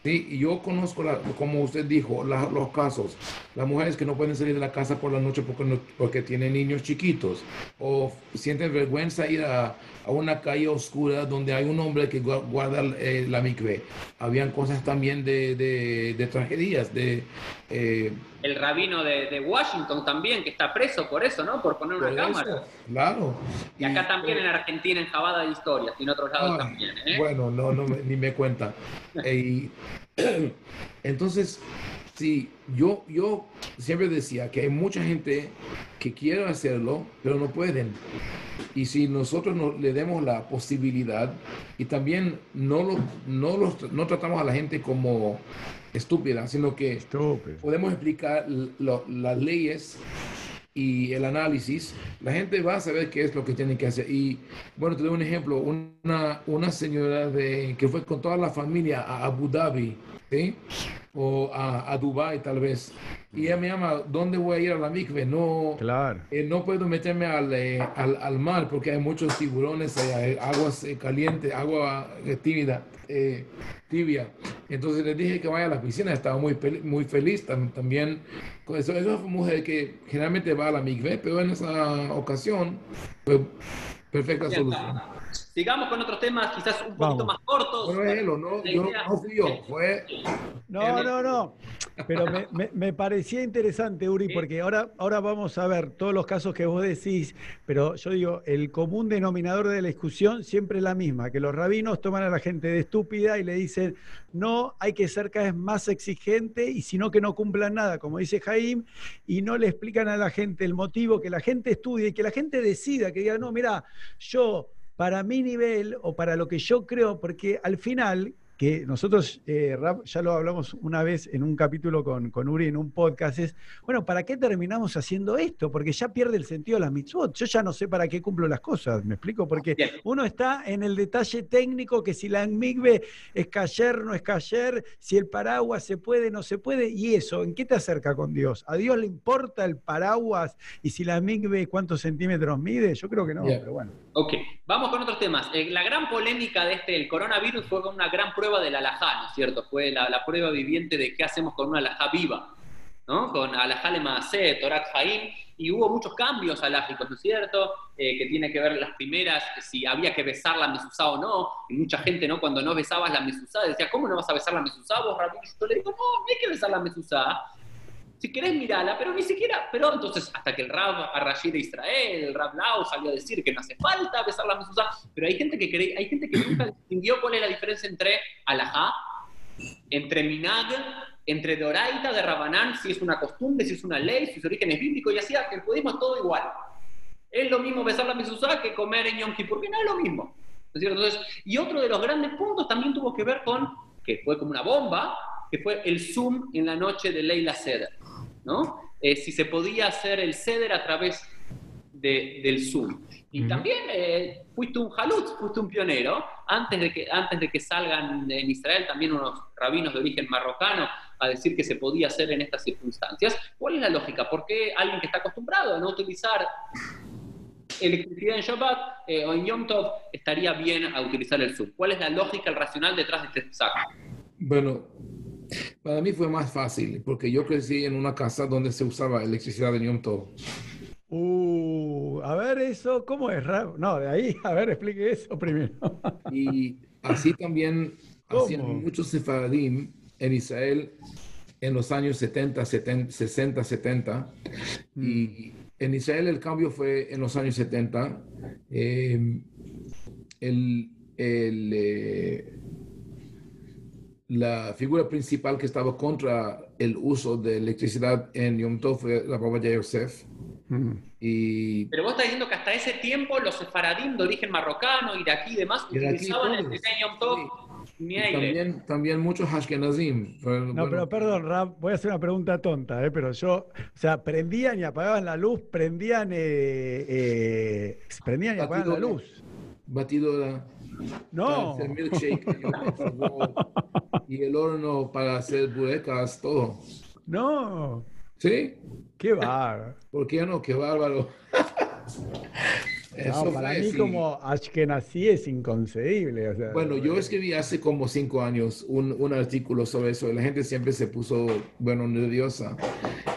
S3: Sí, y yo conozco, como usted dijo, los casos, las mujeres que no pueden salir de la casa por la noche porque, porque tienen niños chiquitos o sienten vergüenza ir a, a una calle oscura donde hay un hombre que guarda eh, la micve. Habían cosas también de, de, tragedias, de...
S1: Eh, el rabino de, Washington también, que está preso por eso, ¿no? Por poner una cámara.
S3: Claro.
S1: Y acá también en Argentina, en Jabada de Historias, y en otros lados ah, también. ¿eh?
S3: Bueno, no, no, ni me cuenta. entonces, sí, yo, yo siempre decía que hay mucha gente que quiere hacerlo, pero no pueden. Y si nosotros no, le demos la posibilidad y también no, lo, no, los, no tratamos a la gente como estúpida, sino que podemos explicar las leyes y el análisis, la gente va a saber qué es lo que tienen que hacer. Y bueno, te doy un ejemplo, una, una señora de, que fue con toda la familia a Abu Dhabi, ¿sí? O a, a Dubai tal vez. Y ella me llama, ¿dónde voy a ir a la mikve? No,
S2: claro.
S3: Eh, no puedo meterme al, eh, al, al, mar porque hay muchos tiburones, hay aguas eh, calientes, agua tímida, tibia. Entonces le dije que vaya a la piscina, estaba muy, muy feliz también. Con eso, es una mujer que generalmente va a la mikve, pero en esa ocasión perfecta solución.
S1: Sigamos con otros temas, quizás un poquito más cortos.
S3: Bueno, no, yo no fui yo, fue...
S2: No, no, no. Pero me, me, parecía interesante, Uri, porque ahora, ahora vamos a ver todos los casos que vos decís, pero yo digo, el común denominador de la discusión siempre es la misma, que los rabinos toman a la gente de estúpida y le dicen, no, hay que ser cada vez más exigente y si no que no cumplan nada, como dice Jaime, y no le explican a la gente el motivo, que la gente estudie y que la gente decida, que diga, no, mira, yo para mi nivel o para lo que yo creo, porque al final que nosotros, eh, ya lo hablamos una vez en un capítulo con, con, Uri, en un podcast, es, bueno, ¿para qué terminamos haciendo esto? Porque ya pierde el sentido la mitzvot. Yo ya no sé para qué cumplo las cosas, ¿me explico? Porque uno está en el detalle técnico que si la migbe es cayer, no es cayer, si el paraguas se puede, no se puede, y eso, ¿en qué te acerca con Dios? ¿A Dios le importa el paraguas y si la migbe cuántos centímetros mide? Yo creo que no, pero bueno.
S1: Ok, vamos con otros temas. Eh, la gran polémica de este, el coronavirus fue una gran prueba prueba del alajá, ¿no es cierto? Fue la, prueba viviente de qué hacemos con una alajá viva, ¿no? Con alajá le maasé, Torat Jaim, y hubo muchos cambios alágicos, ¿no es cierto? Eh, que tiene que ver las primeras, si había que besar la mesuzá o no, y mucha gente, ¿no? Cuando no besabas la mesuzá, decía, ¿cómo no vas a besar la mesuzá vos, Rabino? Yo le digo, no, no hay que besar la mesuzá, Si querés, mirala, pero ni siquiera, pero entonces, hasta que el Rab Arrashid de Israel, el Rab Lau salió a decir que no hace falta besar la mezuzá, pero hay gente que cree, hay gente que nunca distinguió cuál es la diferencia entre alajá, entre minag, entre doraita de Rabanán, si es una costumbre, si es una ley, si su origen es bíblico, y así que el budismo es todo igual. Es lo mismo besar la mezuzá que comer en Yom Kippur, porque no es lo mismo. Entonces, y otro de los grandes puntos también tuvo que ver con, que fue como una bomba, que fue el Zoom en la noche de Leila Seder. ¿No? Eh, si se podía hacer el ceder a través del Zoom. Y también eh, fuiste un halutz, fuiste un pionero, antes de, que, antes de que salgan en Israel también unos rabinos de origen marrocano a decir que se podía hacer en estas circunstancias. ¿Cuál es la lógica? ¿Por qué alguien que está acostumbrado a no utilizar electricidad en Shabbat eh, o en Yom Tov estaría bien a utilizar el Zoom? ¿Cuál es la lógica, el racional detrás de este saco?
S3: Bueno, para mí fue más fácil, porque yo crecí en una casa donde se usaba electricidad de Yom Tov.
S2: Uh, a ver eso, ¿cómo es? No, de ahí, a ver, explique eso primero.
S3: y así también hacían muchos sefaradim en Israel en los años 70, 60, 70. Y en Israel el cambio fue en los años 70. Eh, el, el eh, la figura principal que estaba contra el uso de electricidad en Yom Tov fue la Baba Yosef.
S1: Mm. Y... Pero vos estás diciendo que hasta ese tiempo los sefaradim de origen marrocano, iraquí y demás utilizaban el Yom Tov.
S3: También, también muchos Ashkenazim.
S2: No, pero perdón, Ram, voy a hacer una pregunta tonta, ¿eh? pero yo, o sea, prendían y apagaban la luz, prendían, eh, eh, prendían y apagaban la luz.
S3: Batidora.
S2: No.
S3: y el horno para hacer burecas, todo.
S2: No.
S3: ¿Sí?
S2: Qué bárbaro.
S3: ¿Por qué no? Qué bárbaro.
S2: Eso para mí como Ashkenazi es inconcebible.
S3: bueno, yo escribí hace como cinco años un, un, artículo sobre eso y la gente siempre se puso, bueno, nerviosa.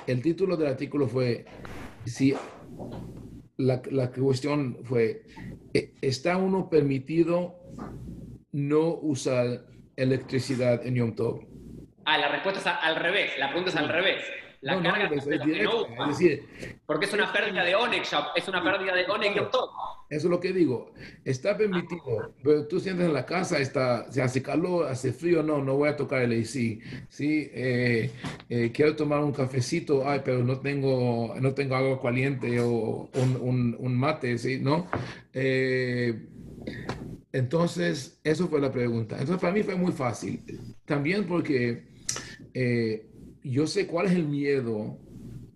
S3: El título del artículo fue, si la, la cuestión fue, ¿e-, ¿está uno permitido no usar electricidad en Yom Tov?
S1: Ah, la respuesta es al revés, la pregunta es al revés. La carga es, decir, porque es una pérdida de Onex, es una pérdida de Onex Yom Tov.
S3: Eso es lo que digo. Está permitido, pero tú sientes en la casa, está, se hace calor, hace frío, no, no voy a tocar el AC. Sí, eh, eh, quiero tomar un cafecito, ay, pero no tengo, no tengo agua caliente o un, un, mate, ¿sí? ¿No? Eh, entonces, eso fue la pregunta. Entonces, para mí fue muy fácil. También porque yo sé cuál es el miedo,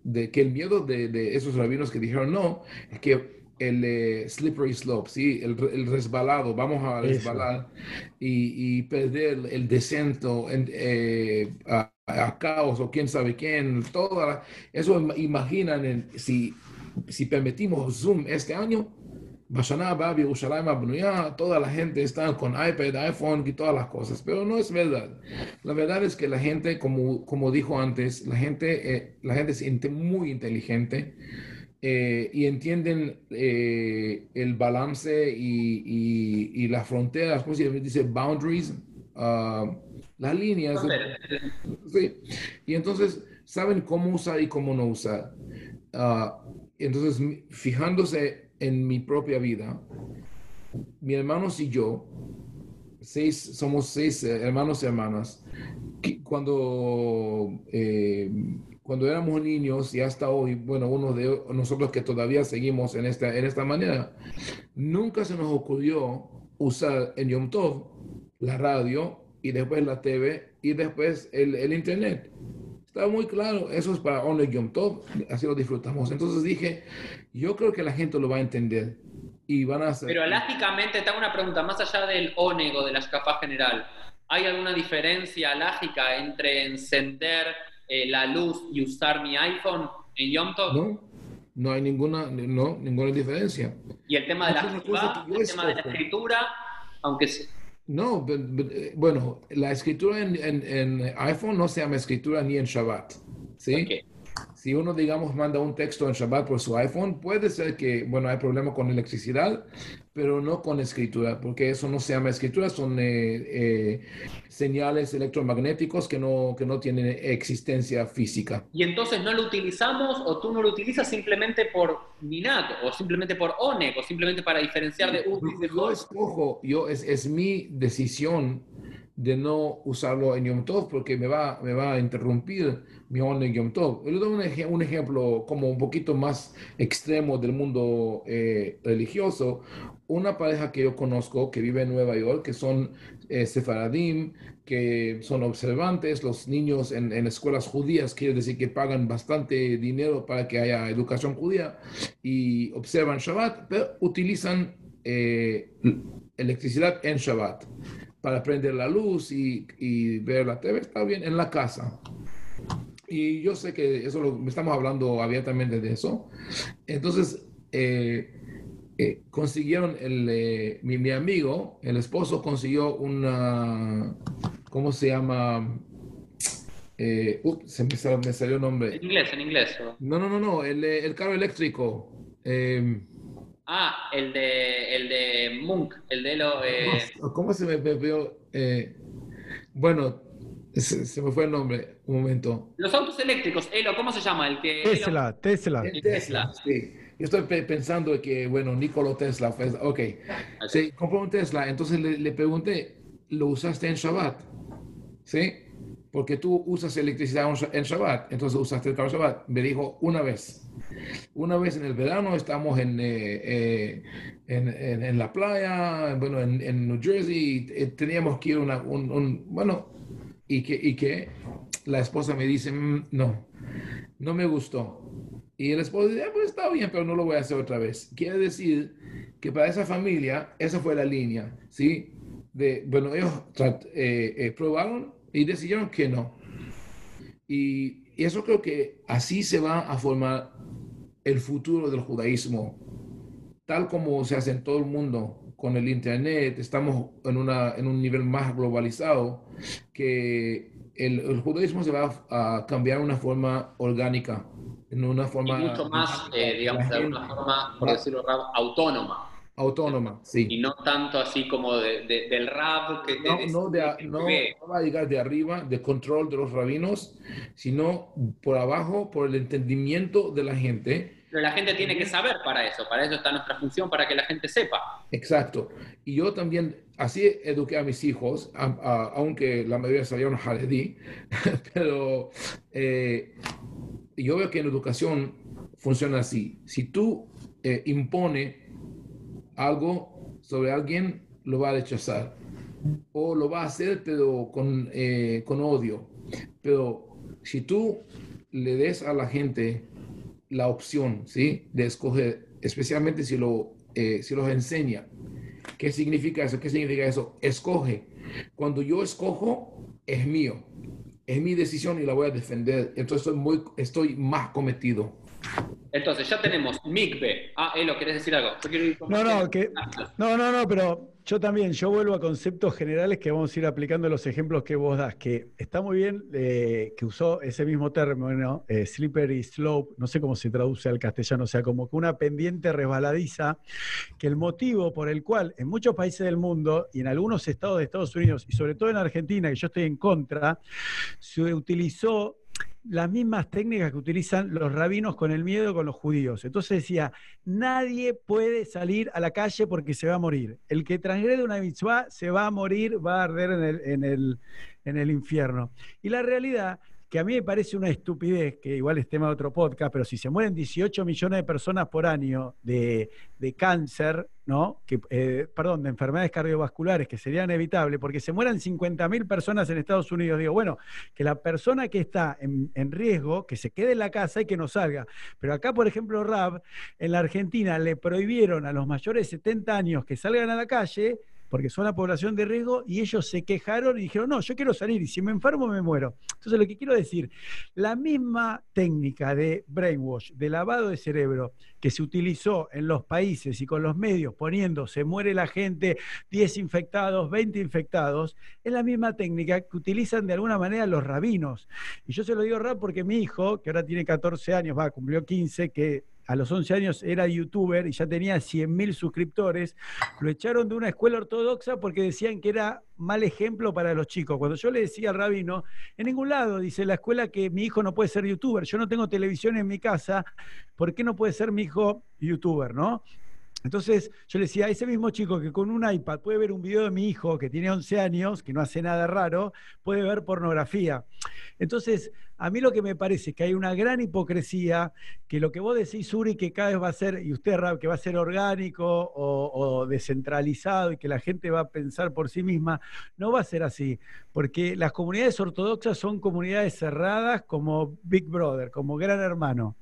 S3: de que el miedo de, de esos rabinos que dijeron no, es que el eh, slippery slope, ¿sí? El, el, resbalado, vamos a resbalar y, y, perder el descenso en, eh, a, a, caos o quién sabe quién, toda eso imaginan si, si permitimos Zoom este año, toda la gente está con iPad, iPhone y todas las cosas, pero no es verdad. La verdad es que la gente, como, como dijo antes, la gente, eh, la gente es muy inteligente eh, y entienden eh, el balance y, y, y, las fronteras, ¿cómo se dice? Boundaries, uh, las líneas. Sí. Y entonces saben cómo usar y cómo no usar. Uh, entonces, fijándose en mi propia vida, mi hermanos y yo, seis, somos seis hermanos y hermanas, cuando eh, cuando éramos niños y hasta hoy, bueno, uno de nosotros que todavía seguimos en esta, en esta manera, nunca se nos ocurrió usar en Yom Tov la radio y después la TV y después el, el Internet. Estaba muy claro, eso es para Only Yom Tov, así lo disfrutamos. Entonces dije, yo creo que la gente lo va a entender y van a hacer...
S1: Pero lógicamente, te hago una pregunta, más allá del onego de la escapa general, ¿hay alguna diferencia lógica entre encender eh, la luz y usar mi iPhone en Yom Tov?
S3: No, no hay ninguna, no, ninguna diferencia.
S1: Y el tema de la, el tema de la escritura, aunque
S3: No, eh, bueno, la escritura en, en, iPhone no se llama escritura ni en Shabbat. ¿sí? Si uno, digamos, manda un texto en Shabbat por su iPhone, puede ser que, bueno, hay problema con electricidad, pero no con escritura, porque eso no se llama escritura, son eh, eh, señales electromagnéticos que no, que no tienen existencia física.
S1: Y entonces no lo utilizamos o tú no lo utilizas simplemente por Minat o simplemente por ONEC o simplemente para diferenciar de
S3: un de Yo escojo, yo, es, es mi decisión de no usarlo en Yom Tov porque me va, me va a interrumpir mi onda en Yom Tov. Le doy un, un, ejemplo como un poquito más extremo del mundo eh, religioso. Una pareja que yo conozco que vive en Nueva York, que son eh, sefaradim, que son observantes, los niños en, en, escuelas judías, quiere decir que pagan bastante dinero para que haya educación judía y observan Shabbat, pero utilizan eh, electricidad en Shabbat para prender la luz y, y, ver la TV, está bien, en la casa. Y yo sé que eso lo, estamos hablando abiertamente de eso. Entonces, eh, eh, consiguieron, el, eh, mi, mi, amigo, el esposo consiguió una, ¿cómo se llama? Ups, se me, salió, me salió el nombre.
S1: En inglés, en inglés.
S3: No, no, no, no, el, el carro eléctrico.
S1: Ah, el de, el de Munk, el de lo... Eh...
S3: ¿Cómo se me veo? Eh, bueno, se, se, me fue el nombre, un momento.
S1: Los autos eléctricos, Elo, ¿cómo se llama? El que,
S2: Tesla,
S1: Elo...
S2: Tesla.
S3: El Tesla, sí. Estoy pensando que, bueno, Nicolo Tesla ok. Sí, compró un Tesla, entonces le, le pregunté, ¿lo usaste en Shabbat? ¿Sí? Porque tú usas electricidad en Shabbat, entonces usaste el carro Shabbat. Me dijo una vez. Una vez en el verano estamos en, eh, eh, en, en, en, la playa, bueno, en, en New Jersey, eh, teníamos que ir una, un, un, bueno, y que, y que la esposa me dice, mm, no, no me gustó. Y el esposo dice, ah, pues está bien, pero no lo voy a hacer otra vez. Quiere decir que para esa familia, esa fue la línea, ¿sí? De, bueno, ellos eh, eh, probaron y decidieron que no. Y, y eso creo que así se va a formar el futuro del judaísmo, tal como se hace en todo el mundo con el Internet, estamos en, una, en un nivel más globalizado, que el, el judaísmo se va a, a, cambiar de una forma orgánica, en una forma...
S1: Y mucho más, eh, digamos, de alguna forma, por decirlo, autónoma.
S3: Autónoma, sí.
S1: Y no tanto así como de, de, del rab que...
S3: No, no, de, no, no va a llegar de arriba, de control de los rabinos, sino por abajo, por el entendimiento de la gente
S1: pero la gente tiene que saber para eso, para eso está nuestra función, para que la gente sepa.
S3: Exacto. Y yo también así eduqué a mis hijos, a, a, aunque la mayoría salieron jaredí, pero eh, yo veo que en educación funciona así. Si tú eh, impone algo sobre alguien, lo va a rechazar. O lo va a hacer, pero con, eh, con odio. Pero si tú le des a la gente la opción, ¿sí? De escoger, especialmente si, lo, eh, si los enseña. ¿Qué significa eso? ¿Qué significa eso? Escoge. Cuando yo escojo, es mío. Es mi decisión y la voy a defender. Entonces estoy, muy, estoy más cometido.
S1: Entonces, ya tenemos Mikve. Ah, Elo, ¿querés decir algo?
S2: no, no, que, no, no, no, pero yo también, yo vuelvo a conceptos generales que vamos a ir aplicando los ejemplos que vos das, que está muy bien eh, que usó ese mismo término, eh, slippery slope, no sé cómo se traduce al castellano, o sea, como que una pendiente resbaladiza, que el motivo por el cual en muchos países del mundo y en algunos estados de Estados Unidos, y sobre todo en Argentina, que yo estoy en contra, se utilizó las mismas técnicas que utilizan los rabinos con el miedo con los judíos. Entonces decía, nadie puede salir a la calle porque se va a morir. El que transgrede una mitzvah se va a morir, va a arder en el, en el, en el infierno. Y la realidad que a mí me parece una estupidez, que igual es tema de otro podcast, pero si se mueren 18 millones de personas por año de, de cáncer, ¿no? Que, eh, perdón, de enfermedades cardiovasculares, que serían evitables, porque se mueran 50.000 personas en Estados Unidos, digo, bueno, que la persona que está en, riesgo, que se quede en la casa y que no salga. Pero acá, por ejemplo, Rab, en la Argentina le prohibieron a los mayores de 70 años que salgan a la calle porque son la población de riesgo y ellos se quejaron y dijeron, no, yo quiero salir y si me enfermo me muero. Entonces lo que quiero decir, la misma técnica de brainwash, de lavado de cerebro que se utilizó en los países y con los medios poniendo se muere la gente, 10 infectados, 20 infectados, es la misma técnica que utilizan de alguna manera los rabinos. Y yo se lo digo rap porque mi hijo, que ahora tiene 14 años, va, cumplió 15, que a los 11 años era youtuber y ya tenía 100.000 suscriptores, lo echaron de una escuela ortodoxa porque decían que era mal ejemplo para los chicos. Cuando yo le decía al rabino, en ningún lado dice la escuela que mi hijo no puede ser youtuber, yo no tengo televisión en mi casa, ¿por qué no puede ser mi hijo youtuber, no? Entonces yo le decía, ese mismo chico que con un iPad puede ver un video de mi hijo que tiene 11 años, que no hace nada raro, puede ver pornografía. Entonces, a mí lo que me parece es que hay una gran hipocresía, que lo que vos decís, Uri, que cada vez va a ser, y usted, Rab, que va a ser orgánico o, o descentralizado y que la gente va a pensar por sí misma, no va a ser así, porque las comunidades ortodoxas son comunidades cerradas como Big Brother, como Gran Hermano.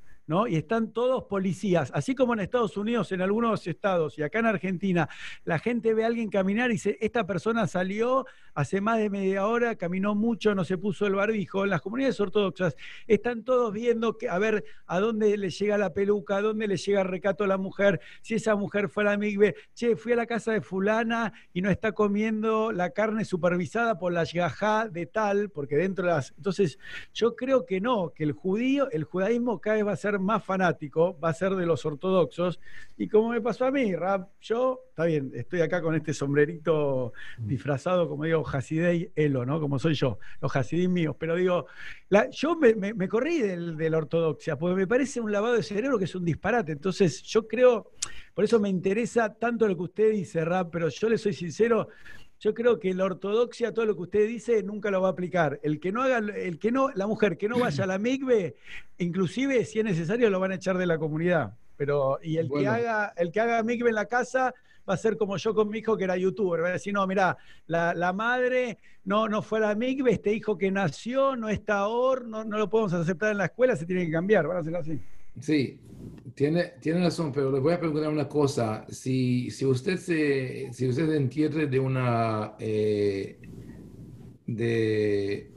S2: Y están todos policías, así como en Estados Unidos, en algunos estados y acá en Argentina, la gente ve a alguien caminar y dice, esta persona salió hace más de media hora, caminó mucho, no se puso el barbijo. En las comunidades ortodoxas están todos viendo que, a ver a dónde le llega la peluca, a dónde le llega el recato a la mujer, si esa mujer fue a la migbe, che, fui a la casa de fulana y no está comiendo la carne supervisada por la yajá de tal, porque dentro de las... Entonces, yo creo que no, que el judío, el judaísmo cada vez va a ser más fanático, va a ser de los ortodoxos, y como me pasó a mí, Rap, yo, está bien, estoy acá con este sombrerito disfrazado, como digo, Hasidei Elo, ¿no? Como soy yo, los Hasidim míos. Pero digo, yo me, corrí de la ortodoxia, porque me parece un lavado de cerebro que es un disparate. Entonces, yo creo, por eso me interesa tanto lo que usted dice, Rap, pero yo le soy sincero, yo creo que la ortodoxia, todo lo que usted dice, nunca lo va a aplicar. El que no haga, el que no, la mujer que no vaya a la migbe, inclusive si es necesario, lo van a echar de la comunidad. Pero, y el que haga, el que haga migbe en la casa, va a ser como yo con mi hijo que era youtuber. Va a decir, no, mira, la, madre no, no fue a la migbe, este hijo que nació no está ahora, no, no lo podemos aceptar en la escuela, se tiene que cambiar. Van a ser así.
S3: Sí, tiene, tiene razón, pero le voy a preguntar una cosa. Si, si usted se, si usted se entierre de una eh, de,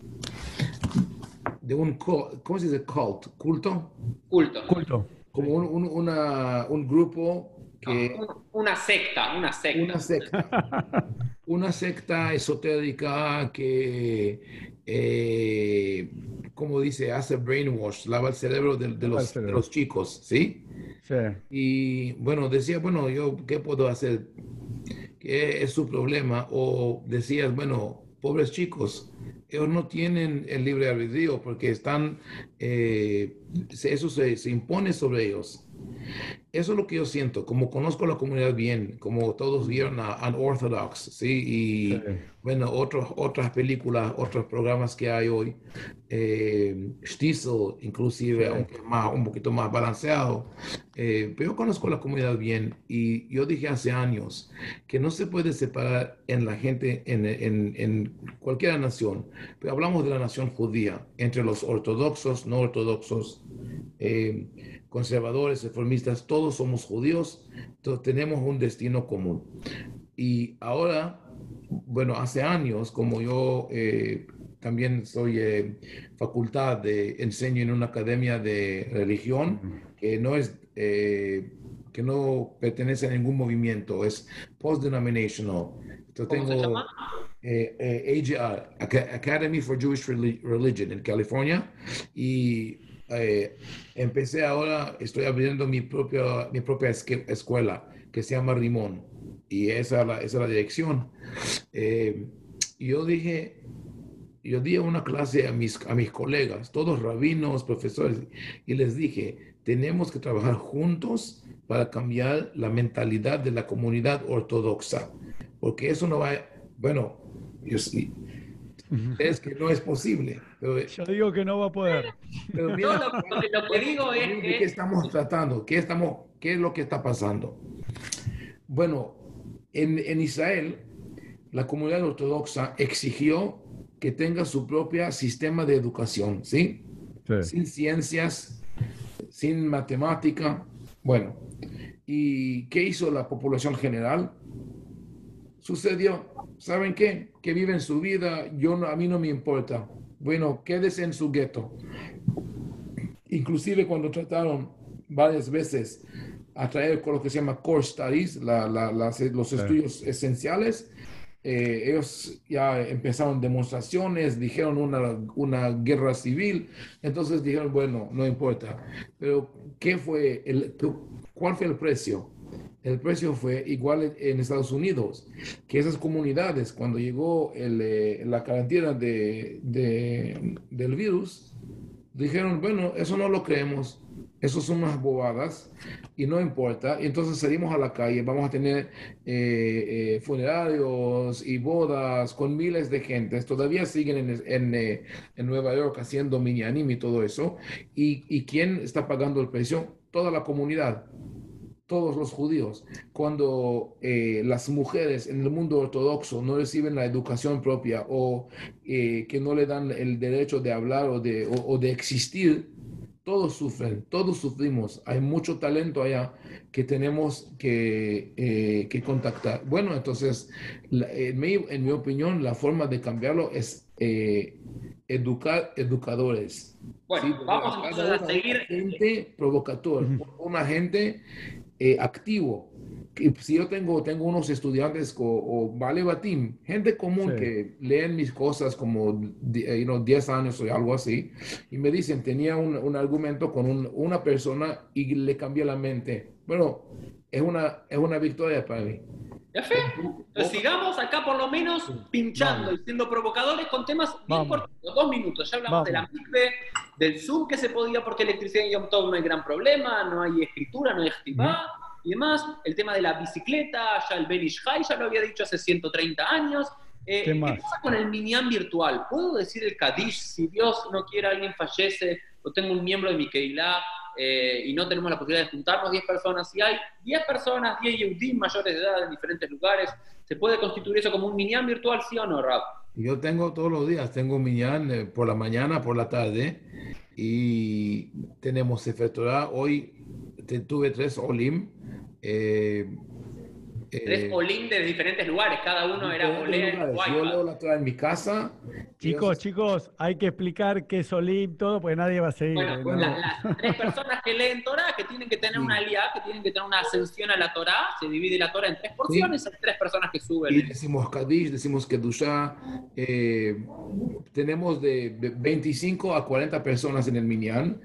S3: de un ¿cómo se dice cult? ¿Culto?
S1: Culto.
S2: Culto.
S3: Como un, un, una, un grupo que...
S1: una secta, una secta.
S3: Una secta. una secta esotérica que, eh, como dice, hace brainwash, lava el cerebro de, los, de los, chicos, ¿sí?
S2: Sí.
S3: Y bueno, decía, bueno, yo, ¿qué puedo hacer? ¿Qué es su problema? O decías, bueno, pobres chicos, ellos no tienen el libre albedrío porque están, eh, eso se, se impone sobre ellos. Eso es lo que yo siento, como conozco la comunidad bien, como todos vieron a Unorthodox, ¿sí? Y bueno, otros, otras películas, otros programas que hay hoy, eh, Stiesel, inclusive, aunque más, un poquito más balanceado, eh, pero yo conozco la comunidad bien y yo dije hace años que no se puede separar en la gente, en, en, en cualquier nación, pero hablamos de la nación judía, entre los ortodoxos, no ortodoxos, eh, conservadores, reformistas, todos somos judíos, todos tenemos un destino común. Y ahora, bueno, hace años, como yo eh, también soy eh, facultad de enseño en una academia de religión que no es eh, que no pertenece a ningún movimiento, es post-denominational. Entonces tengo se llama? Academy for Jewish Religion en California y eh, empecé ahora, estoy abriendo mi propia, mi propia escuela que se llama Rimón y esa es la, esa es la dirección. Eh, yo dije, yo di una clase a mis, a mis colegas, todos rabinos, profesores, y les dije, tenemos que trabajar juntos para cambiar la mentalidad de la comunidad ortodoxa, porque eso no va, bueno, yo, es que no es posible.
S2: Yo digo que no va a poder.
S1: Pero lo, que digo es que...
S3: ¿Qué estamos tratando? ¿Qué, estamos, ¿Qué es lo que está pasando? Bueno, en, en Israel, la comunidad ortodoxa exigió que tenga su propio sistema de educación, ¿sí? Sin ciencias, sin matemática. Bueno, ¿y qué hizo la población general? Sucedió ¿saben qué? Que viven su vida, yo a mí no me importa. Bueno, quédese en su gueto. Inclusive cuando trataron varias veces a traer con lo que se llama core studies, los estudios esenciales, eh, ellos ya empezaron demostraciones, dijeron una, una guerra civil, entonces dijeron, bueno, no importa. Pero, ¿qué fue el, ¿cuál fue el precio? El precio fue igual en Estados Unidos, que esas comunidades, cuando llegó eh, la cuarentena de, de, del virus, dijeron, bueno, eso no lo creemos, eso son unas bobadas y no importa. Y entonces salimos a la calle, vamos a tener eh, eh, funerarios y bodas con miles de gentes. Todavía siguen en, en, eh, en Nueva York haciendo mini y todo eso. ¿Y, ¿Y quién está pagando el precio? Toda la comunidad todos los judíos, cuando las mujeres en el mundo ortodoxo no reciben la educación propia o que no le dan el derecho de hablar o de, o de existir, todos sufren, todos sufrimos. Hay mucho talento allá que tenemos que, eh, contactar. Bueno, entonces, en, mi, opinión, la forma de cambiarlo es eh, educar educadores.
S1: Bueno, vamos a seguir.
S3: Gente provocador, un agente eh, activo si yo tengo, tengo unos estudiantes o, vale batim, gente común que leen mis cosas como you know, 10 años o algo así, y me dicen, tenía un, un argumento con una persona y le cambié la mente. Bueno, es una, es una victoria para mí.
S1: Entonces sigamos acá por lo menos pinchando y siendo provocadores con temas bien cortos, dos minutos. Ya hablamos de la MICBE, del Zoom que se podía porque electricidad en Yom Tov no hay gran problema, no hay escritura, no hay escritura y demás. El tema de la bicicleta, ya el Benish High ya lo había dicho hace 130 años. Eh, ¿Qué, pasa con el Minyan virtual? ¿Puedo decir el Kadish si Dios no quiere alguien fallece o tengo un miembro de mi Keilah eh, y no tenemos la posibilidad de juntarnos 10 personas? Si hay 10 personas, 10 Yehudim mayores de edad en diferentes lugares, ¿se puede constituir eso como un Minyan virtual, sí o no, Rab?
S3: Yo tengo todos los días, tengo Minyan eh, por la mañana, por la tarde y tenemos Sefer Hoy tuve tres Olim
S1: eh, Tres eh, Olim de diferentes lugares, cada uno era Olim.
S3: Yo leo la Torah en mi casa.
S2: Chicos, chicos, hay que explicar qué es Olim, todo, porque nadie va a seguir.
S1: Bueno, pues las tres personas que leen Torah, que tienen que tener una alianza, que tienen que tener una ascensión a la Torah, se divide la Torah en tres porciones, hay tres personas que suben.
S3: Y decimos Kadish, decimos Kedusha, eh, tenemos de 25 a 40 personas en el Minyan.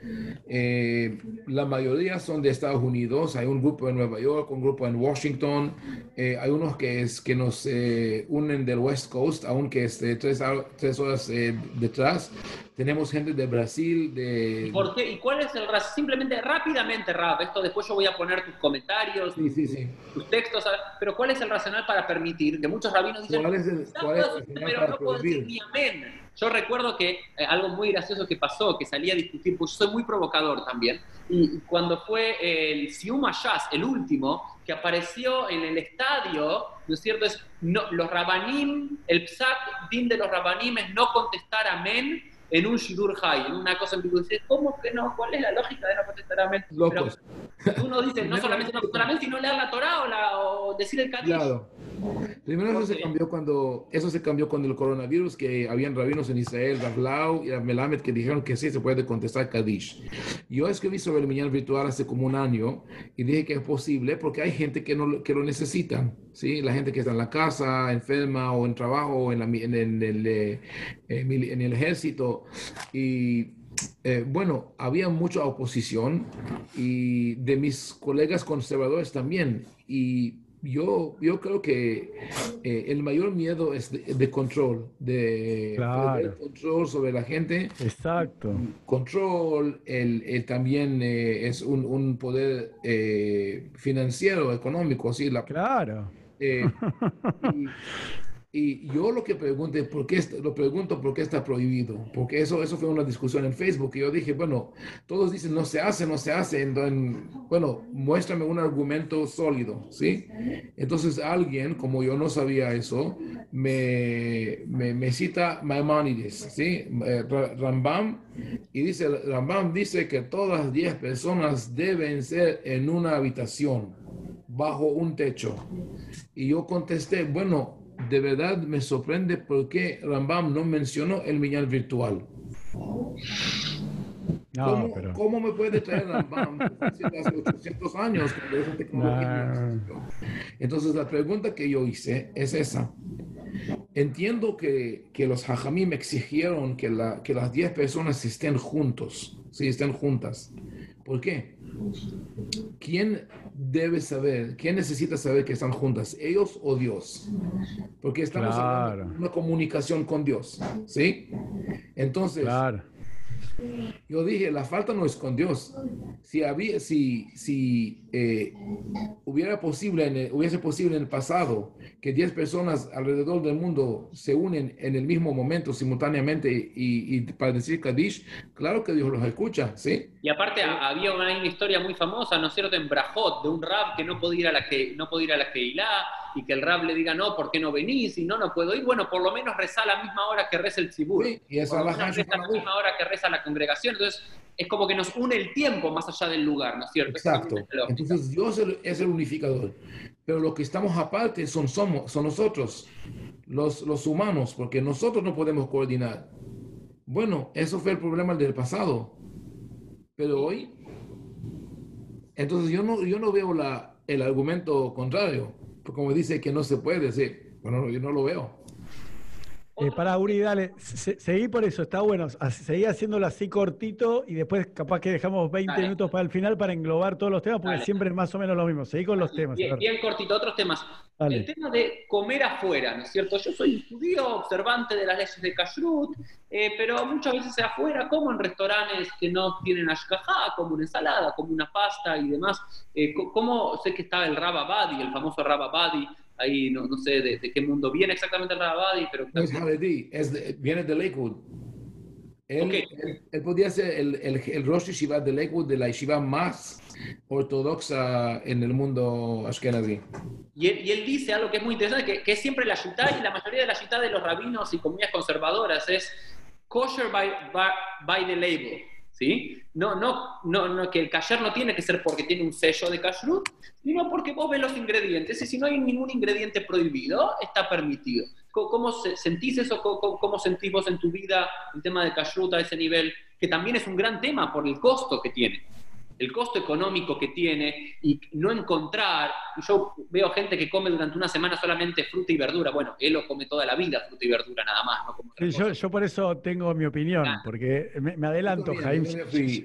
S3: Eh, la mayoría son de Estados Unidos, hay un grupo en Nueva York, un grupo en Washington, eh, hay unos que, es, que nos eh, unen del West Coast, aunque es tres, tres horas eh, detrás. Tenemos gente de Brasil, de...
S1: ¿Y, por qué? ¿Y cuál es el Simplemente rápidamente, Rap, esto después yo voy a poner tus comentarios, tus textos, pero ¿cuál es el racional para permitir que muchos rabinos dicen, ¿Cuál es el, cuál es el pero no puedo decir ni amén? Yo recuerdo que algo muy gracioso que pasó, que salí a discutir, pues yo soy muy provocador también, y cuando fue el Siuma Jazz, el último, que apareció en el estadio, ¿no es cierto? Es no, los rabanim, el psak din de los rabanim es no contestar amén en un shidur high, en una cosa en vivo. Dice, ¿cómo que no? ¿Cuál es la lógica de no contestar amén? Locos. uno dice, no solamente no contestar amén, sino leer la Torah o, la, o decir el Kadish. Claro.
S3: Primero eso se cambió cuando eso se cambió con el coronavirus, que habían rabinos en Israel, Ravlau y Melamed, que dijeron que sí se puede contestar Kadish. Yo escribí sobre el Minyan virtual hace como un año y dije que es posible porque hay gente que, no, que lo necesita. ¿sí? La gente que está en la casa, enferma o en trabajo o en, en, el, eh, en el ejército. Y eh, bueno, había mucha oposición y de mis colegas conservadores también. Y yo, yo creo que eh, el mayor miedo es de, control, de control sobre la gente.
S2: Exacto.
S3: Control, el, también eh, es un, un poder eh, financiero, económico, sí. La,
S2: claro.
S3: Y yo lo que pregunto ¿por qué, lo pregunto por qué está prohibido? Porque eso, eso fue una discusión en Facebook y yo dije, bueno, todos dicen no se hace, no se hace. Entonces, bueno, muéstrame un argumento sólido, ¿sí? Entonces alguien, como yo no sabía eso, me, me, me cita Maimonides, ¿sí? Eh, Rambam, y dice, Rambam dice que todas las 10 personas deben ser en una habitación, bajo un techo. Y yo contesté, bueno, de verdad me sorprende por qué Rambam no mencionó el miñal virtual. ¿Cómo, me puede traer Rambam hace 800 años con esa tecnología? Entonces la pregunta que yo hice es esa. entiendo que, que los hajamim exigieron que, la, que las 10 personas estén juntos, sí, estén juntas. ¿Por qué? ¿Quién debe saber, quién necesita saber que están juntas, ellos o Dios? Porque estamos en una comunicación con Dios, ¿sí? Entonces, claro. Yo dije, la falta no es con Dios. Si, había, si, si eh, hubiera posible en hubiese posible en el pasado que 10 personas alrededor del mundo se unen en el mismo momento simultáneamente y, para decir Kadish, claro que Dios los escucha, ¿sí?
S1: Y aparte había una, historia muy famosa, ¿no es cierto?, en de un rab que no podía ir a la que no podía ir a la Keilah y que el rab le diga, no, ¿por qué no venís? Y no, no puedo ir. Bueno, por lo menos reza a la misma hora que reza el tzibur. Sí, y esa reza a la misma hora que reza la congregación. Entonces, es como que nos une el tiempo más allá del lugar, ¿no es cierto?
S3: Exacto. Entonces, Dios es el unificador. Pero los que estamos aparte son, somos, son nosotros, los, los humanos, porque nosotros no podemos coordinar. Bueno, eso fue el problema del pasado. Pero hoy, entonces yo no, yo no veo la, el argumento contrario, como dice que no se puede, decir, bueno, yo no lo veo.
S2: Eh, para Uri, dale, seguí por eso, está bueno. Seguí haciéndolo así cortito y después capaz que dejamos 20 minutos para el final para englobar todos los temas, porque siempre es más o menos lo mismo. Seguí con los temas.
S1: Bien, cortito, otros temas. El tema de comer afuera, ¿no es cierto? Yo soy judío, observante de las leyes de Kashrut, eh, pero muchas veces afuera como en restaurantes que no tienen ashkajá, como una ensalada, como una pasta y demás. Eh, ¿Cómo sé que está el Rababadi, el famoso Rababadi? Ahí no, no sé de, de, qué mundo viene exactamente el Rabadi, pero...
S3: No es Haredi, es viene de Lakewood. Él, él, podía ser el, el, el Rosh Yeshiva de Lakewood, de la Yeshiva más ortodoxa en el mundo ashkenazi.
S1: Y él, y él dice algo que es muy interesante, que, que es siempre la shitá y la mayoría de la shitá de los rabinos y comunidades conservadoras es kosher by, by, by the label. ¿sí? No, no, no, no, que el kasher no tiene que ser porque tiene un sello de kashrut, sino porque vos ves los ingredientes y si no hay ningún ingrediente prohibido, está permitido. ¿Cómo, sentís eso? ¿Cómo, sentís vos en tu vida el tema de kashrut a ese nivel? Que también es un gran tema por el costo que tiene el costo económico que tiene y no encontrar, yo veo gente que come durante una semana solamente fruta y verdura, bueno, él lo come toda la vida fruta y verdura nada más,
S2: ¿no? yo, por eso tengo mi opinión, porque me, adelanto, Jaime,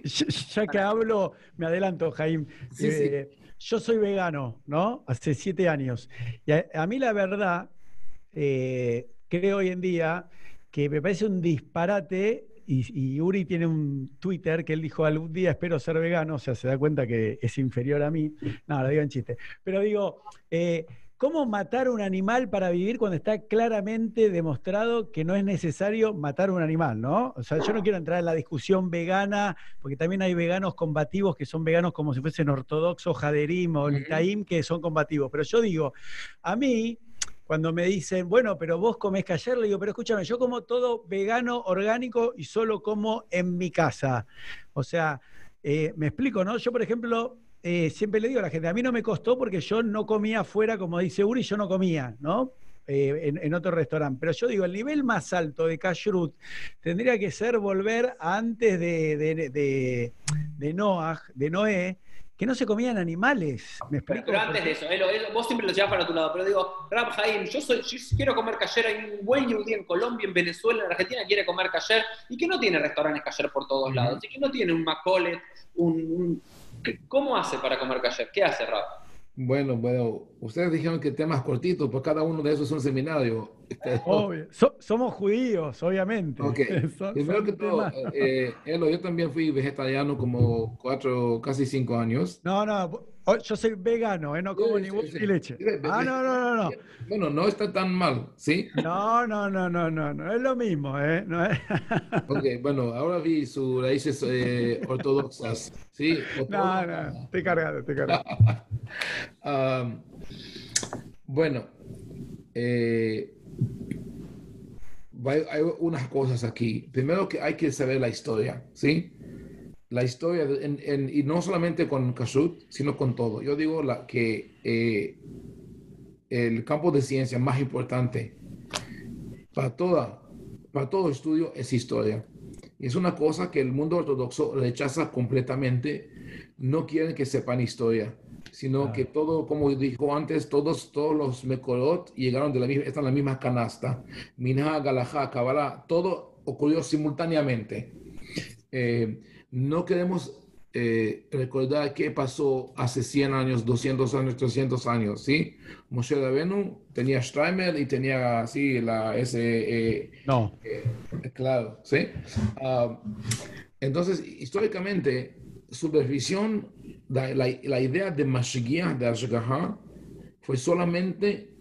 S2: ya, que hablo, me adelanto, Jaime. Eh, yo soy vegano, ¿no? Hace siete años. Y a, mí la verdad, eh, creo hoy en día que me parece un disparate y, Uri tiene un Twitter que él dijo algún día espero ser vegano, o sea, se da cuenta que es inferior a mí. No, lo digo en chiste. Pero digo, eh, ¿cómo matar un animal para vivir cuando está claramente demostrado que no es necesario matar un animal, ¿no? O sea, yo no quiero entrar en la discusión vegana, porque también hay veganos combativos que son veganos como si fuesen ortodoxos, jaderim o litaim, que son combativos. Pero yo digo, a mí cuando me dicen, bueno, pero vos comés ayer, le digo, pero escúchame, yo como todo vegano, orgánico y solo como en mi casa. O sea, eh, me explico, ¿no? Yo, por ejemplo, eh, siempre le digo a la gente, a mí no me costó porque yo no comía afuera, como dice Uri, yo no comía, ¿no? Eh, en, otro restaurante. Pero yo digo, el nivel más alto de kashrut tendría que ser volver antes de, de, de, de Noah, de Noé, que no se comían animales. ¿Me explico?
S1: Pero antes de eso, vos siempre lo llevas para tu lado, pero digo, Rab Jaim, yo, soy, quiero comer cayer, hay un buen yudí en Colombia, en Venezuela, en Argentina quiere comer cayer y que no tiene restaurantes cayer por todos lados, y que no tiene un Macolet, un, ¿cómo hace para comer cayer? ¿Qué hace Rab?
S3: Bueno, bueno, ustedes dijeron que temas cortitos, pues cada uno de esos es un seminario.
S2: Obvio. somos judíos, obviamente.
S3: Ok. Primero que todo, eh, yo también fui vegetariano como cuatro, casi cinco años.
S2: No, no, yo soy vegano, ¿eh? no como ni huevo ni leche. Ah, no, no, no, no.
S3: Bueno, no está tan mal, ¿sí?
S2: No, no, no, no, no, no es lo mismo, ¿eh? No es...
S3: ok, bueno, ahora vi sus raíces eh, ortodoxas, ¿sí?
S2: No, no, estoy cargado, estoy cargado.
S3: um, bueno, eh, hay unas cosas aquí. Primero que hay que saber la historia, ¿sí? La historia, y no solamente con Kashrut, sino con todo. Yo digo la, que eh, el campo de ciencia más importante para, toda, para todo estudio es historia. Y es una cosa que el mundo ortodoxo rechaza completamente. No quieren que sepan historia. sino que todo, como dijo antes, todos, todos los Mekorot llegaron de la misma, están en la misma canasta. Minha, Galajá, Kabbalah, todo ocurrió simultáneamente. Eh, no queremos eh, recordar qué pasó hace 100 años, 200 años, 300 años, ¿sí? Moshe Rabenu tenía Streimer y tenía así la ese
S2: eh, no
S3: claro sí ah, entonces históricamente supervisión la, la, idea de Mashiach, de Ashgaha, fue solamente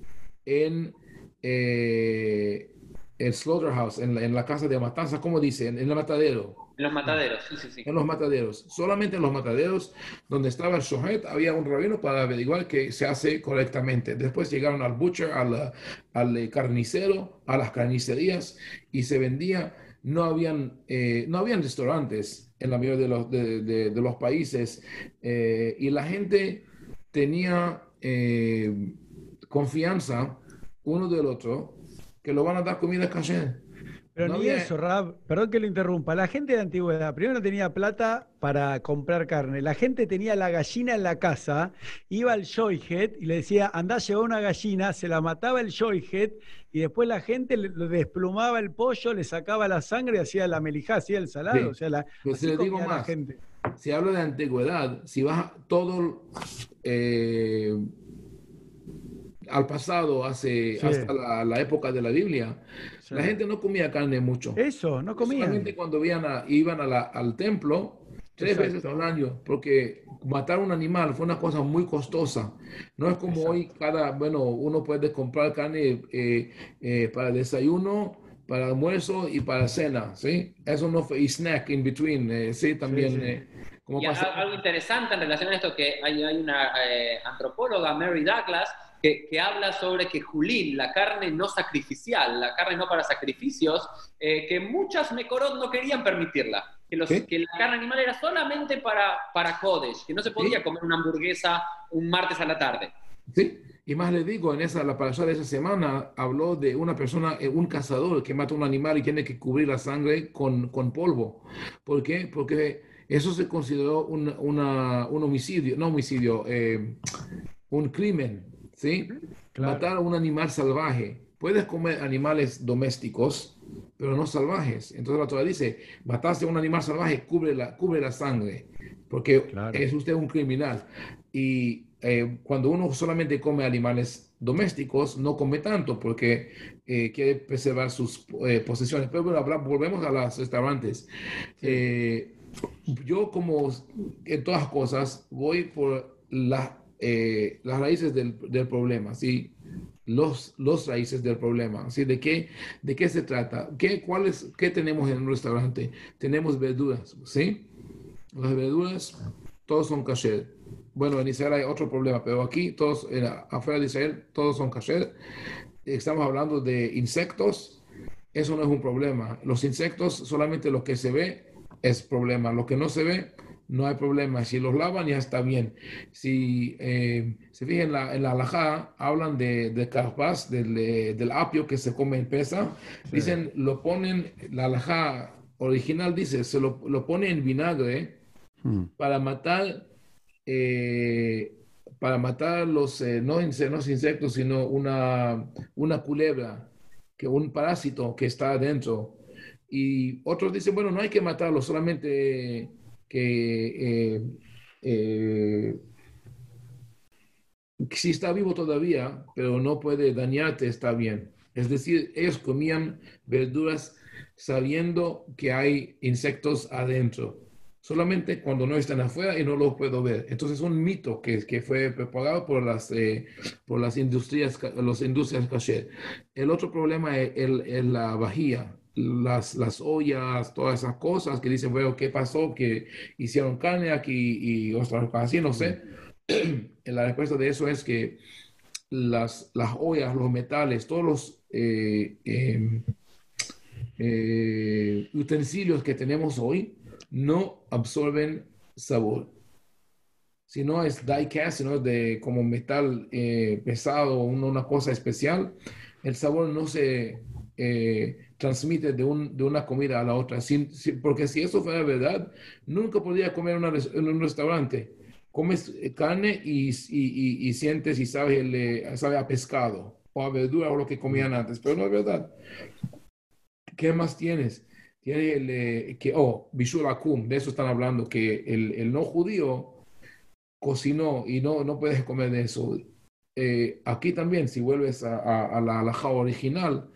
S3: en eh, el slaughterhouse, en la, en la, casa de matanza, como dice, en, el matadero.
S1: En los mataderos, sí, sí, sí.
S3: En los mataderos. Solamente en los mataderos donde estaba el shohet había un rabino para averiguar que se hace correctamente. Después llegaron al butcher, al, al carnicero, a las carnicerías y se vendía. No habían, eh, no habían restaurantes en la mayoría de los, de, de, los países eh, y la gente tenía eh, confianza uno del otro que lo van a dar comida caché.
S2: Pero ni eso, Rab, perdón que lo interrumpa. La gente de antigüedad primero tenía plata para comprar carne. La gente tenía la gallina en la casa, iba al Joyhead y le decía, andá, lleva una gallina, se la mataba el Joyhead y después la gente le, desplumaba el pollo, le sacaba la sangre hacía la melijá, hacía el salado. O sea, la,
S3: si le digo más, gente. si hablo de antigüedad, si vas todo... Eh, al pasado, hace, hasta la, época de la Biblia, la gente no comía carne mucho.
S2: Eso, no comía.
S3: Solamente cuando iban, iban al templo tres veces al año, porque matar un animal fue una cosa muy costosa. No es como hoy, cada, bueno, uno puede comprar carne eh, eh, para desayuno, para almuerzo y para cena, ¿sí? Eso no fue, y snack in between, eh, sí, también.
S1: como y algo interesante en relación a esto, que hay, hay una antropóloga, Mary Douglas, que, habla sobre que Julín, la carne no sacrificial, la carne no para sacrificios, eh, que muchas Mekorot no querían permitirla. Que, los, que, la carne animal era solamente para, para Kodesh, que no se podía comer una hamburguesa un martes a la tarde.
S3: Sí, y más le digo, en esa, la parasha de esa semana habló de una persona, eh, un cazador que mata un animal y tiene que cubrir la sangre con, con polvo. ¿Por qué? Porque eso se consideró un, un homicidio, no homicidio, eh, un crimen. ¿Sí? Matar a un animal salvaje. Puedes comer animales domésticos, pero no salvajes. Entonces la Torah dice, mataste a un animal salvaje, cubre la, cubre la sangre, porque es usted un criminal. Y eh, cuando uno solamente come animales domésticos, no come tanto porque eh, quiere preservar sus eh, posesiones. Pero bueno, volvemos a los restaurantes. yo como en todas cosas voy por la eh, las raíces del, del, problema, ¿sí? Los, los raíces del problema, ¿sí? ¿De qué, de qué se trata? ¿Qué, cuáles, ¿Qué tenemos en un restaurante? Tenemos verduras, ¿sí? Las verduras, todos son kasher. Bueno, en Israel hay otro problema, pero aquí, todos, afuera de Israel, todos son kasher. Estamos hablando de insectos, eso no es un problema. Los insectos, solamente lo que se ve es problema. Lo que no se ve, no hay problema. Si los lavan, ya está bien. Si eh, se fijan en la, en la alajá, hablan de, de carpas, del, eh, del, apio que se come en pesa. Dicen, lo ponen, la alajá original dice, se lo, lo pone en vinagre hmm. para matar, eh, para matar los, no, los insectos, sino una, una culebra, que un parásito que está adentro. Y otros dicen, bueno, no hay que matarlo, solamente que eh, eh, si está vivo todavía, pero no puede dañarte, está bien. Es decir, ellos comían verduras sabiendo que hay insectos adentro, solamente cuando no están afuera y no los puedo ver. Entonces es un mito que, que fue propagado por las, eh, por las industrias, las industrias caché. El otro problema es, es la vajilla las, las ollas, todas esas cosas que dicen, bueno, ¿qué pasó? Que hicieron carne aquí y otras cosas así, no sé. La respuesta de eso es que las, las ollas, los metales, todos los eh, em, eh, utensilios que tenemos hoy no absorben sabor. Si no es die cast, sino es de como metal eh, pesado, una cosa especial, el sabor no se transmite de, un, de, una comida a la otra. Sin, porque si eso fuera verdad, nunca podría comer en un restaurante. comes carne y, y, y, sientes y sabes sabe a pescado o a verdura o lo que comían antes, pero no es verdad. ¿Qué más tienes? Tiene el, eh, que, oh, Bishul Akum, de eso están hablando, que el, el, no judío cocinó y no, no puedes comer de eso. Eh, aquí también, si vuelves a, a, la alhaja original,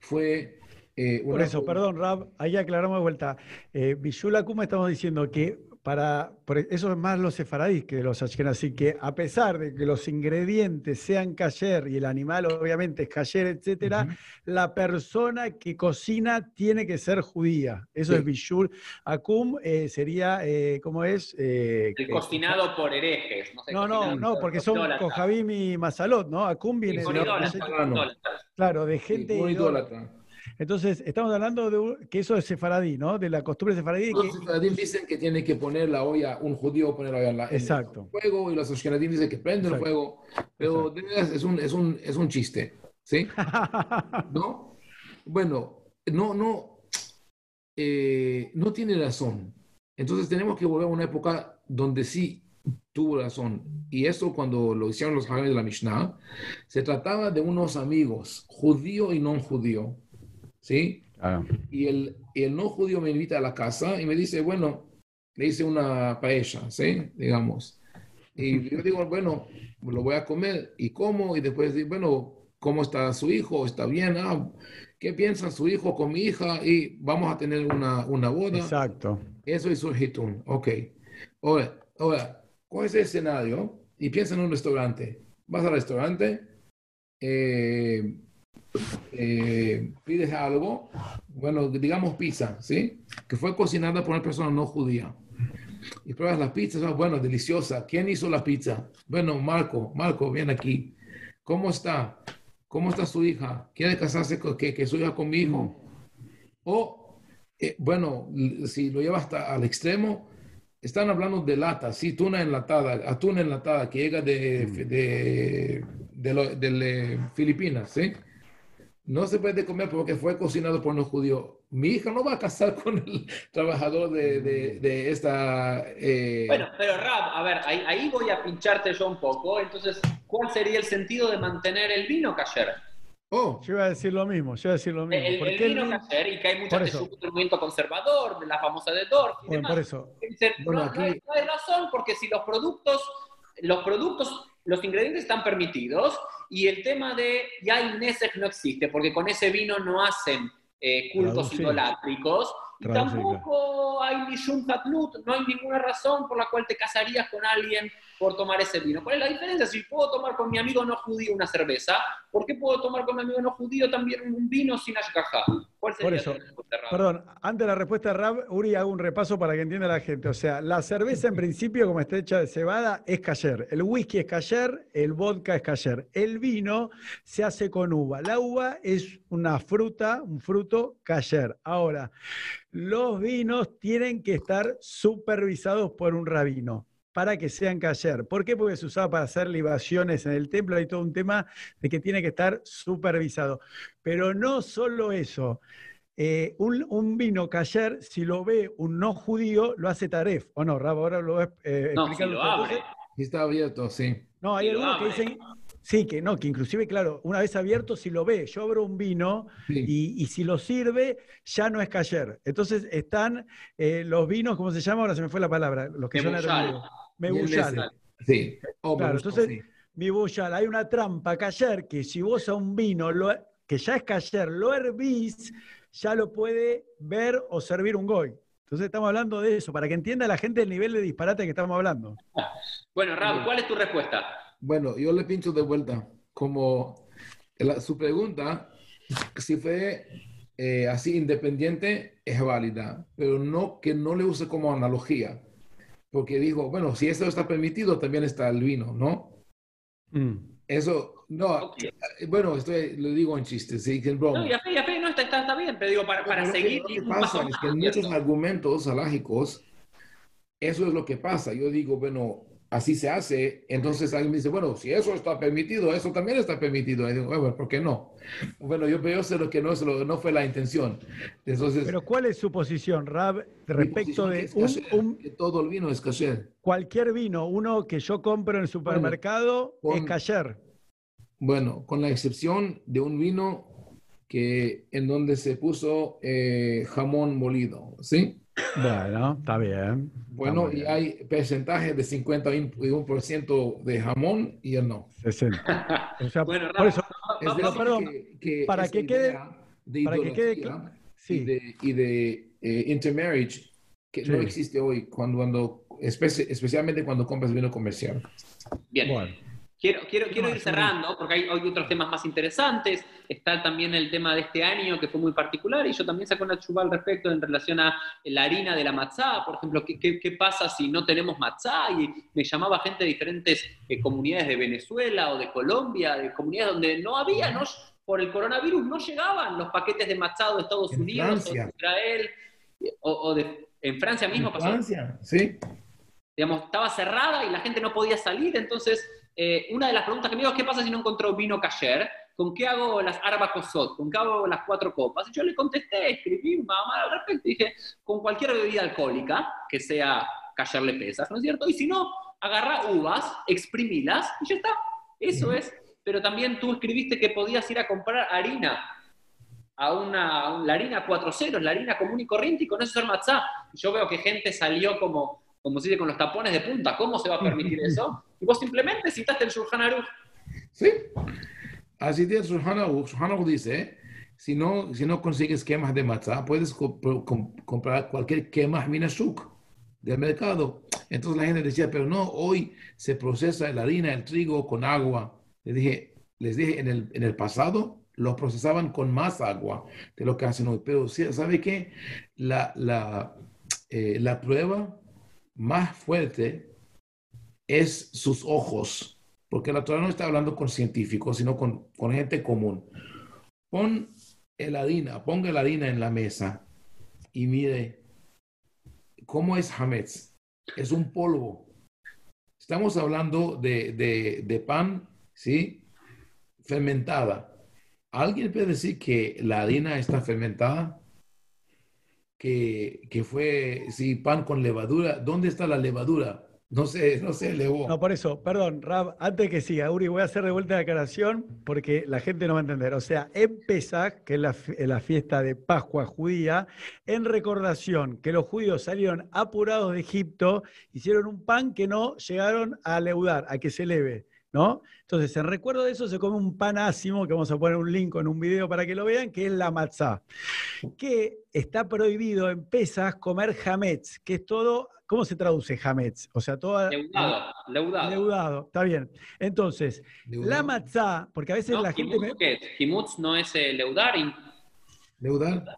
S3: fue...
S2: Eh, Por eso, perdón, Rab, ahí aclaramos de vuelta. Eh, Bishul Akum estamos diciendo que para, eso es más los sefaradís que los ashkenazí, que a pesar de que los ingredientes sean kasher y el animal obviamente es kasher, etcétera, la persona que cocina tiene que ser judía. Eso es bishul. Akum eh, sería, eh, ¿cómo es?
S1: Eh, el cocinado por herejes.
S2: No, no, no, porque son Kohabim y Masalot, ¿no? Akum viene de... Claro, de gente... idólatra. Entonces, estamos hablando de que eso es sefaradí, ¿no? De la costumbre sefaradí.
S3: Los que... sefaradín dicen que tiene que poner la olla, un judío poner la olla en,
S2: Exacto.
S3: el fuego y los ashkenazim dicen que prende el fuego. Pero es un, es, un, es un chiste, ¿sí? ¿No? Bueno, no, no, eh, no tiene razón. Entonces tenemos que volver a una época donde sí tuvo razón. Y eso cuando lo hicieron los jóvenes de la Mishnah, se trataba de unos amigos, judío y no judío. ¿Sí? Y, el, el no judío me invita a la casa y me dice, bueno, le hice una paella, ¿sí? Digamos. Y yo digo, bueno, lo voy a comer y como, y después digo, bueno, ¿cómo está su hijo? ¿Está bien? Ah, ¿Qué piensa su hijo con mi hija? Y vamos a tener una, una boda.
S2: Exacto.
S3: Eso es un hitun. Ok. Ahora, ahora, coge ese escenario y piensa en un restaurante. Vas al restaurante, eh, eh, pides algo, bueno, digamos pizza, ¿sí? Que fue cocinada por una persona no judía. Y pruebas la pizza, ah, bueno, deliciosa. ¿Quién hizo la pizza? Bueno, Marco, Marco, ven aquí. ¿Cómo está? ¿Cómo está su hija? ¿Quiere casarse con que, que su hija con mi hijo? O, eh, bueno, si lo lleva hasta al extremo, están hablando de lata, sí, tuna enlatada, atún enlatada que llega de, de, de, de Filipinas, ¿sí? No se puede comer porque fue cocinado por los judíos. Mi hija no va a casar con el trabajador de, de, esta...
S1: Eh, bueno, pero Rab, a ver, ahí, voy a pincharte yo un poco. Entonces, ¿cuál sería el sentido de mantener el vino cayer?
S2: Oh. Yo iba a decir lo mismo, yo iba a decir lo mismo.
S1: El, el vino cayer, y que hay muchas de del movimiento conservador, de la famosa de Dorf y
S2: bueno, Por eso.
S1: no, hay, razón, porque si los productos, los productos, los ingredientes están permitidos, y el tema de ya el Nesek no existe, porque con ese vino no hacen eh, cultos idolátricos. Y tampoco hay ni no hay ninguna razón por la cual te casarías con alguien por tomar ese vino. ¿Cuál es la diferencia? Si puedo tomar con mi amigo no judío una cerveza, ¿por qué puedo tomar con mi amigo no judío también un vino sin ashgaha?
S2: ¿Cuál sería Por eso, perdón, antes de la respuesta de Rab, Uri, hago un repaso para que entienda la gente. O sea, la cerveza en principio, como está hecha de cebada, es cayer. El whisky es cayer, el vodka es cayer. El vino se hace con uva. La uva es una fruta, un fruto cayer. Ahora, los vinos tienen que estar supervisados por un rabino para que sean cayer. ¿Por qué? Porque se usaba para hacer libaciones en el templo. Hay todo un tema de que tiene que estar supervisado. Pero no solo eso. Eh, un, vino cayer, si lo ve un no judío, lo hace taref. ¿O no, Rabo? Ahora lo ves
S1: eh, no, si lo abre.
S3: Está abierto, sí.
S2: No, hay algunos que dicen... Sí, que no, que inclusive, claro, una vez abierto, si lo ve, yo abro un vino y, si lo sirve, ya no es cayer. Entonces están eh, los vinos, ¿cómo se llama? Ahora se me fue la palabra. Los que son
S3: Mebullal. Sí.
S2: Oh, claro, entonces, mi bullal, hay una trampa cayer que si vos a un vino que ya es cayer, lo hervís, ya lo puede ver o servir un goy. Entonces estamos hablando de eso, para que entienda la gente el nivel de disparate que estamos hablando.
S1: Bueno, Raúl, ¿cuál es tu respuesta?
S3: Bueno, yo le pincho de vuelta. Como su pregunta, si fue eh, así independiente, es válida, pero no que no le use como analogía porque dijo, bueno, si eso está permitido, también está el vino, ¿no? Mm. Eso, no, eh, bueno, estoy, lo digo en chiste, sí, que broma.
S1: No, ya fe, ya fe, no, está, está, bien, pero digo, para, para seguir...
S3: Lo que pasa es que en muchos argumentos alágicos, eso es lo que pasa. Yo digo, bueno, así se hace, entonces alguien me dice, bueno, si eso está permitido, eso también está permitido. Y digo, bueno, ¿por qué no? Bueno, yo, yo sé lo que no, no fue la intención. Entonces,
S2: Pero ¿cuál es su posición, Rab, respecto de un,
S3: que todo el vino es kasher?
S2: Cualquier vino, uno que yo compro en el supermercado es kasher.
S3: Bueno, con la excepción de un vino que en donde se puso eh, jamón molido, ¿sí?
S2: Bueno, está bien.
S3: Bueno, y hay porcentaje de 51% de jamón y el no.
S2: 60. O sea, bueno, por eso, es pero, perdón, que, para, que quede, para que quede claro.
S3: Sí. Y de, y de eh, intermarriage que no existe hoy, cuando, cuando especialmente cuando compras vino comercial.
S1: Bien. Bueno. Quiero, quiero, quiero ir cerrando, porque hay, otros temas más interesantes. Está también el tema de este año, que fue muy particular, y yo también saco una chuva al respecto en relación a la harina de la matzá. Por ejemplo, ¿qué, qué, pasa si no tenemos matzá? Y me llamaba gente de diferentes eh, comunidades de Venezuela o de Colombia, de comunidades donde no había, ¿no? por el coronavirus, no llegaban los paquetes de matzá de Estados Unidos o de Israel, o, de, en Francia mismo
S3: en Francia, sí.
S1: Digamos, estaba cerrada y la gente no podía salir, entonces eh, una de las preguntas que me digo es, ¿qué pasa si no encontró vino cayer? ¿Con qué hago las arbacosot? ¿Con qué hago las cuatro copas? Y yo le contesté, escribí mamá al respecto, dije, con cualquier bebida alcohólica que sea le pesas, ¿no es cierto? Y si no, agarra uvas, exprimilas y ya está. Eso es. Pero también tú escribiste que podías ir a comprar harina a una, la harina 4 ceros, la harina común y corriente, y con eso hacer matzá. Yo veo que gente salió como, como se dice, con los tapones de punta. ¿Cómo se va a permitir eso? Y vos simplemente citaste el Shulchan Aruch.
S3: Sí, así dice el Shulchan Aruch. Shulchan Aruch dice, si no, si no consigues quemas de matzah, puedes comprar cualquier quema minashuk del mercado. Entonces la gente decía, pero no, hoy se procesa la harina, el trigo con agua. Les dije, les dije en el, en el pasado, lo procesaban con más agua de lo que hacen hoy. Pero ¿sabe qué? La, la, eh, la prueba más fuerte es sus ojos, porque la Torah no está hablando con científicos, sino con, con gente común. Pon el harina, ponga harina en la mesa y mire cómo es Hametz. Es un polvo. Estamos hablando de, de pan, ¿sí? Fermentada. ¿Alguien puede decir que la harina está fermentada? Que, fue, sí, pan con levadura. ¿Dónde está la levadura? No sé, no sé, Leo.
S2: No, por eso, perdón, Rab, antes que siga, Uri, voy a hacer de vuelta la aclaración porque la gente no va a entender. O sea, en Pesach, que es la, fiesta de Pascua judía, en recordación que los judíos salieron apurados de Egipto, hicieron un pan que no llegaron a leudar, a que se eleve. ¿No? Entonces, en recuerdo de eso se come un pan ácimo, que vamos a poner un link en un video para que lo vean, que es la matzá, que está prohibido en Pesach comer hametz, que es todo ¿Cómo se traduce Hametz? O sea, toda...
S1: Leudado, leudado.
S2: Leudado, está bien. Entonces, la matzá, porque a veces la gente...
S1: ¿qué es? no es eh, leudar.
S3: Leudar.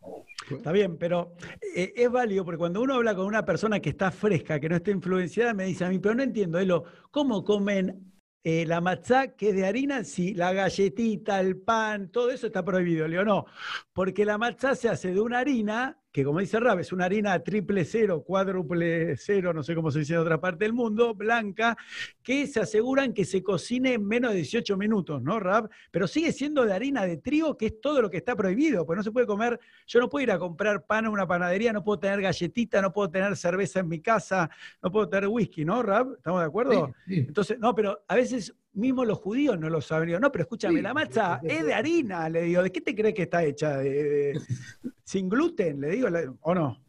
S2: Está bien, pero eh, es válido porque cuando uno habla con una persona que está fresca, que no está influenciada, me dice a mí, pero no entiendo, Elo, ¿cómo comen eh, la matzá que es de harina, sí, la galletita, el pan, todo eso está prohibido. Le no, porque la matzá se hace de una harina que como dice Rab, es una harina triple cero, cuádruple cero, no sé cómo se dice en otra parte del mundo, blanca, que se aseguran que se cocine en menos de 18 minutos, ¿no, Rab? Pero sigue siendo de harina de trigo, que es todo lo que está prohibido, pues no se puede comer, yo no puedo ir a comprar pan a una panadería, no puedo tener galletita, no puedo tener cerveza en mi casa, no puedo tener whisky, ¿no, Rab? ¿Estamos de acuerdo? Entonces, no, pero a veces mismo los judíos no lo saben. no, pero escúchame, la macha es de harina, le digo, ¿de qué te crees que está hecha? ¿Sin gluten? Le digo, ¿o no?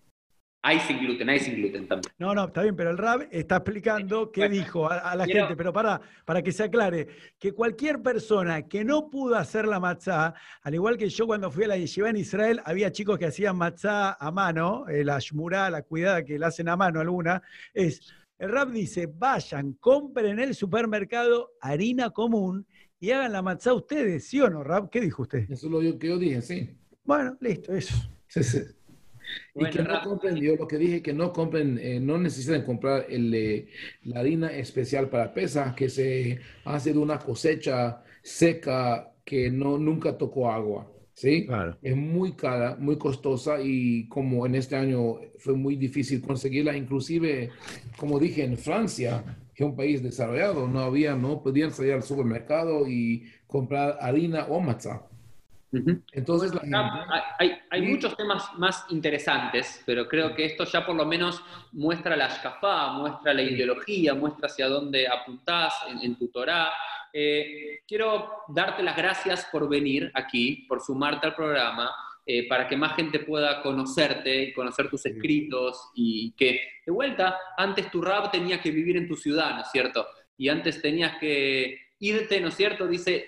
S1: Hay sin gluten, hay sin gluten también.
S2: No, no, está bien, pero el RAB está explicando qué dijo a, la gente, pero para, para que se aclare, que cualquier persona que no pudo hacer la matzá, al igual que yo cuando fui a la yeshiva en Israel, había chicos que hacían matzá a mano, eh, la shmurá, la cuidada que la hacen a mano alguna, es el rap dice, vayan, compren en el supermercado harina común y hagan la matzá ustedes, ¿sí o no, Rap? ¿Qué dijo usted?
S3: Eso es lo que yo dije, sí.
S2: Bueno, listo, eso. Sí, sí.
S3: y que no compren, yo lo que dije, que no compren, eh, no necesitan comprar el, eh, la harina especial para pesas, que se hace de una cosecha seca que no, nunca tocó agua. ¿Sí? Claro. Es muy cara, muy costosa y como en este año fue muy difícil conseguirla, inclusive, como dije, en Francia, que es un país desarrollado, no había, no podían salir al supermercado y comprar harina o matzah.
S1: Entonces, hay, muchos temas más interesantes, pero creo que esto ya por lo menos muestra la shkafá, muestra la ideología, muestra hacia dónde apuntás en, tu Torah. Eh, quiero darte las gracias por venir aquí, por sumarte al programa, eh, para que más gente pueda conocerte y conocer tus escritos y que, de vuelta, antes tu rap tenía que vivir en tu ciudad, ¿no es cierto? Y antes tenías que irte, ¿no es cierto? Dice,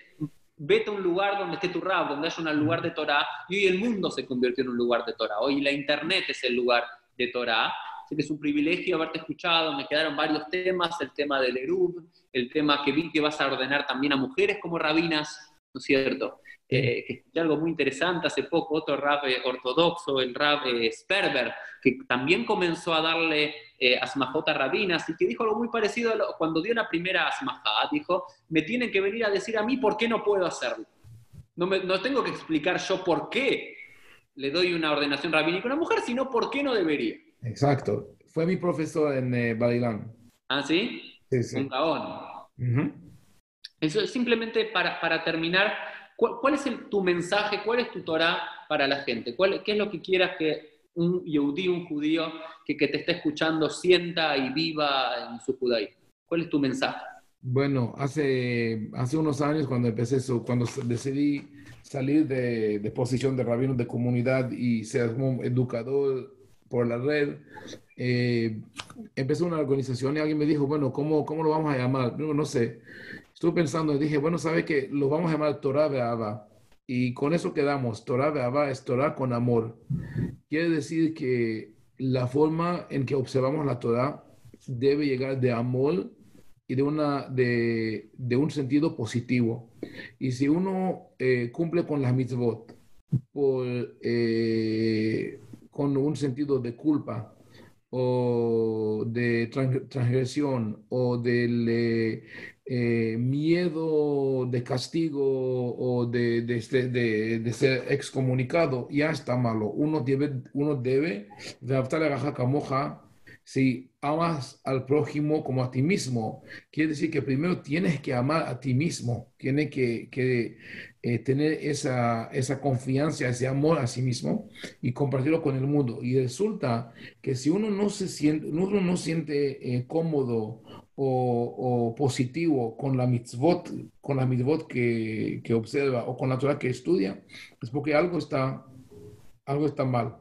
S1: vete a un lugar donde esté tu rab, donde haya un lugar de Torah, y hoy el mundo se convirtió en un lugar de Torah, hoy la internet es el lugar de Torah, así que es un privilegio haberte escuchado, me quedaron varios temas, el tema del Erub, el tema que vi que vas a ordenar también a mujeres como rabinas, ¿no es cierto? Eh, que escuché algo muy interesante hace poco, otro rab eh, ortodoxo, el rab eh, Sperber, que también comenzó a darle eh, asmajota rabinas y que dijo algo muy parecido cuando dio la primera asmajá, dijo, me tienen que venir a decir a mí por qué no puedo hacerlo. No, me, no tengo que explicar yo por qué le doy una ordenación rabínica a una mujer, sino por qué no debería.
S3: Exacto. Fue mi profesor en eh, Bailán.
S1: ¿Ah, sí? Sí, sí. Un caón. Eso es simplemente para, para terminar ¿Cuál, es tu mensaje, cuál es tu Torah para la gente? ¿Cuál, ¿Qué es lo que quieras que un yudí, un judío que, te esté escuchando sienta y viva en su judaísmo? ¿Cuál es tu mensaje?
S3: Bueno, hace, hace unos años cuando empecé eso, cuando decidí salir de, de posición de rabino de comunidad y ser como educador por la red, eh, empecé una organización y alguien me dijo, bueno, ¿cómo, cómo lo vamos a llamar? No, no sé. Estuve pensando y dije, bueno, ¿sabe qué? Lo vamos a llamar Torah Be'ava. Y con eso quedamos. Torah Be'ava es Torah con amor. Quiere decir que la forma en que observamos la Torah debe llegar de amor y de, una, de, de un sentido positivo. Y si uno eh, cumple con las mitzvot por, eh, con un sentido de culpa, o de transgresión o del eh, eh, miedo de castigo o de, de, este, de, de, ser excomunicado, ya está malo. Uno debe, uno debe moja si amas al prójimo como a ti mismo. Quiere decir que primero tienes que amar a ti mismo, tienes que eh, tener esa, esa confianza, ese amor a sí mismo y compartirlo con el mundo. Y resulta que si uno no se siente, uno no siente eh, cómodo o, positivo con la mitzvot, con la mitzvot que, que, observa o con la Torah que estudia, es porque algo está, algo está mal.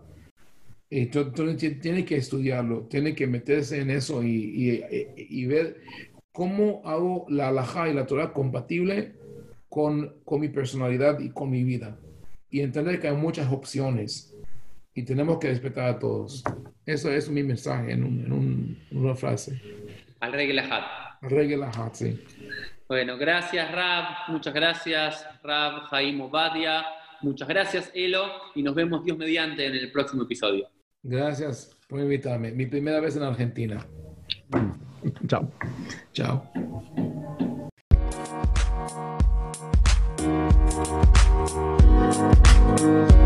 S3: Entonces tiene que estudiarlo, tiene que meterse en eso y, y, y ver cómo hago la halajá y la Torah compatible con, con mi personalidad y con mi vida. Y entender que hay muchas opciones y tenemos que respetar a todos. Eso es mi mensaje en, un, en, un, en una frase.
S1: Al Regelajat.
S3: Al Regelajat, sí.
S1: Bueno, gracias Rab, muchas gracias Rab Jaime Obadia, muchas gracias Elo y nos vemos Dios mediante en el próximo episodio.
S3: Gracias por invitarme. Mi primera vez en Argentina.
S2: Chao.
S3: Chao. Thank you.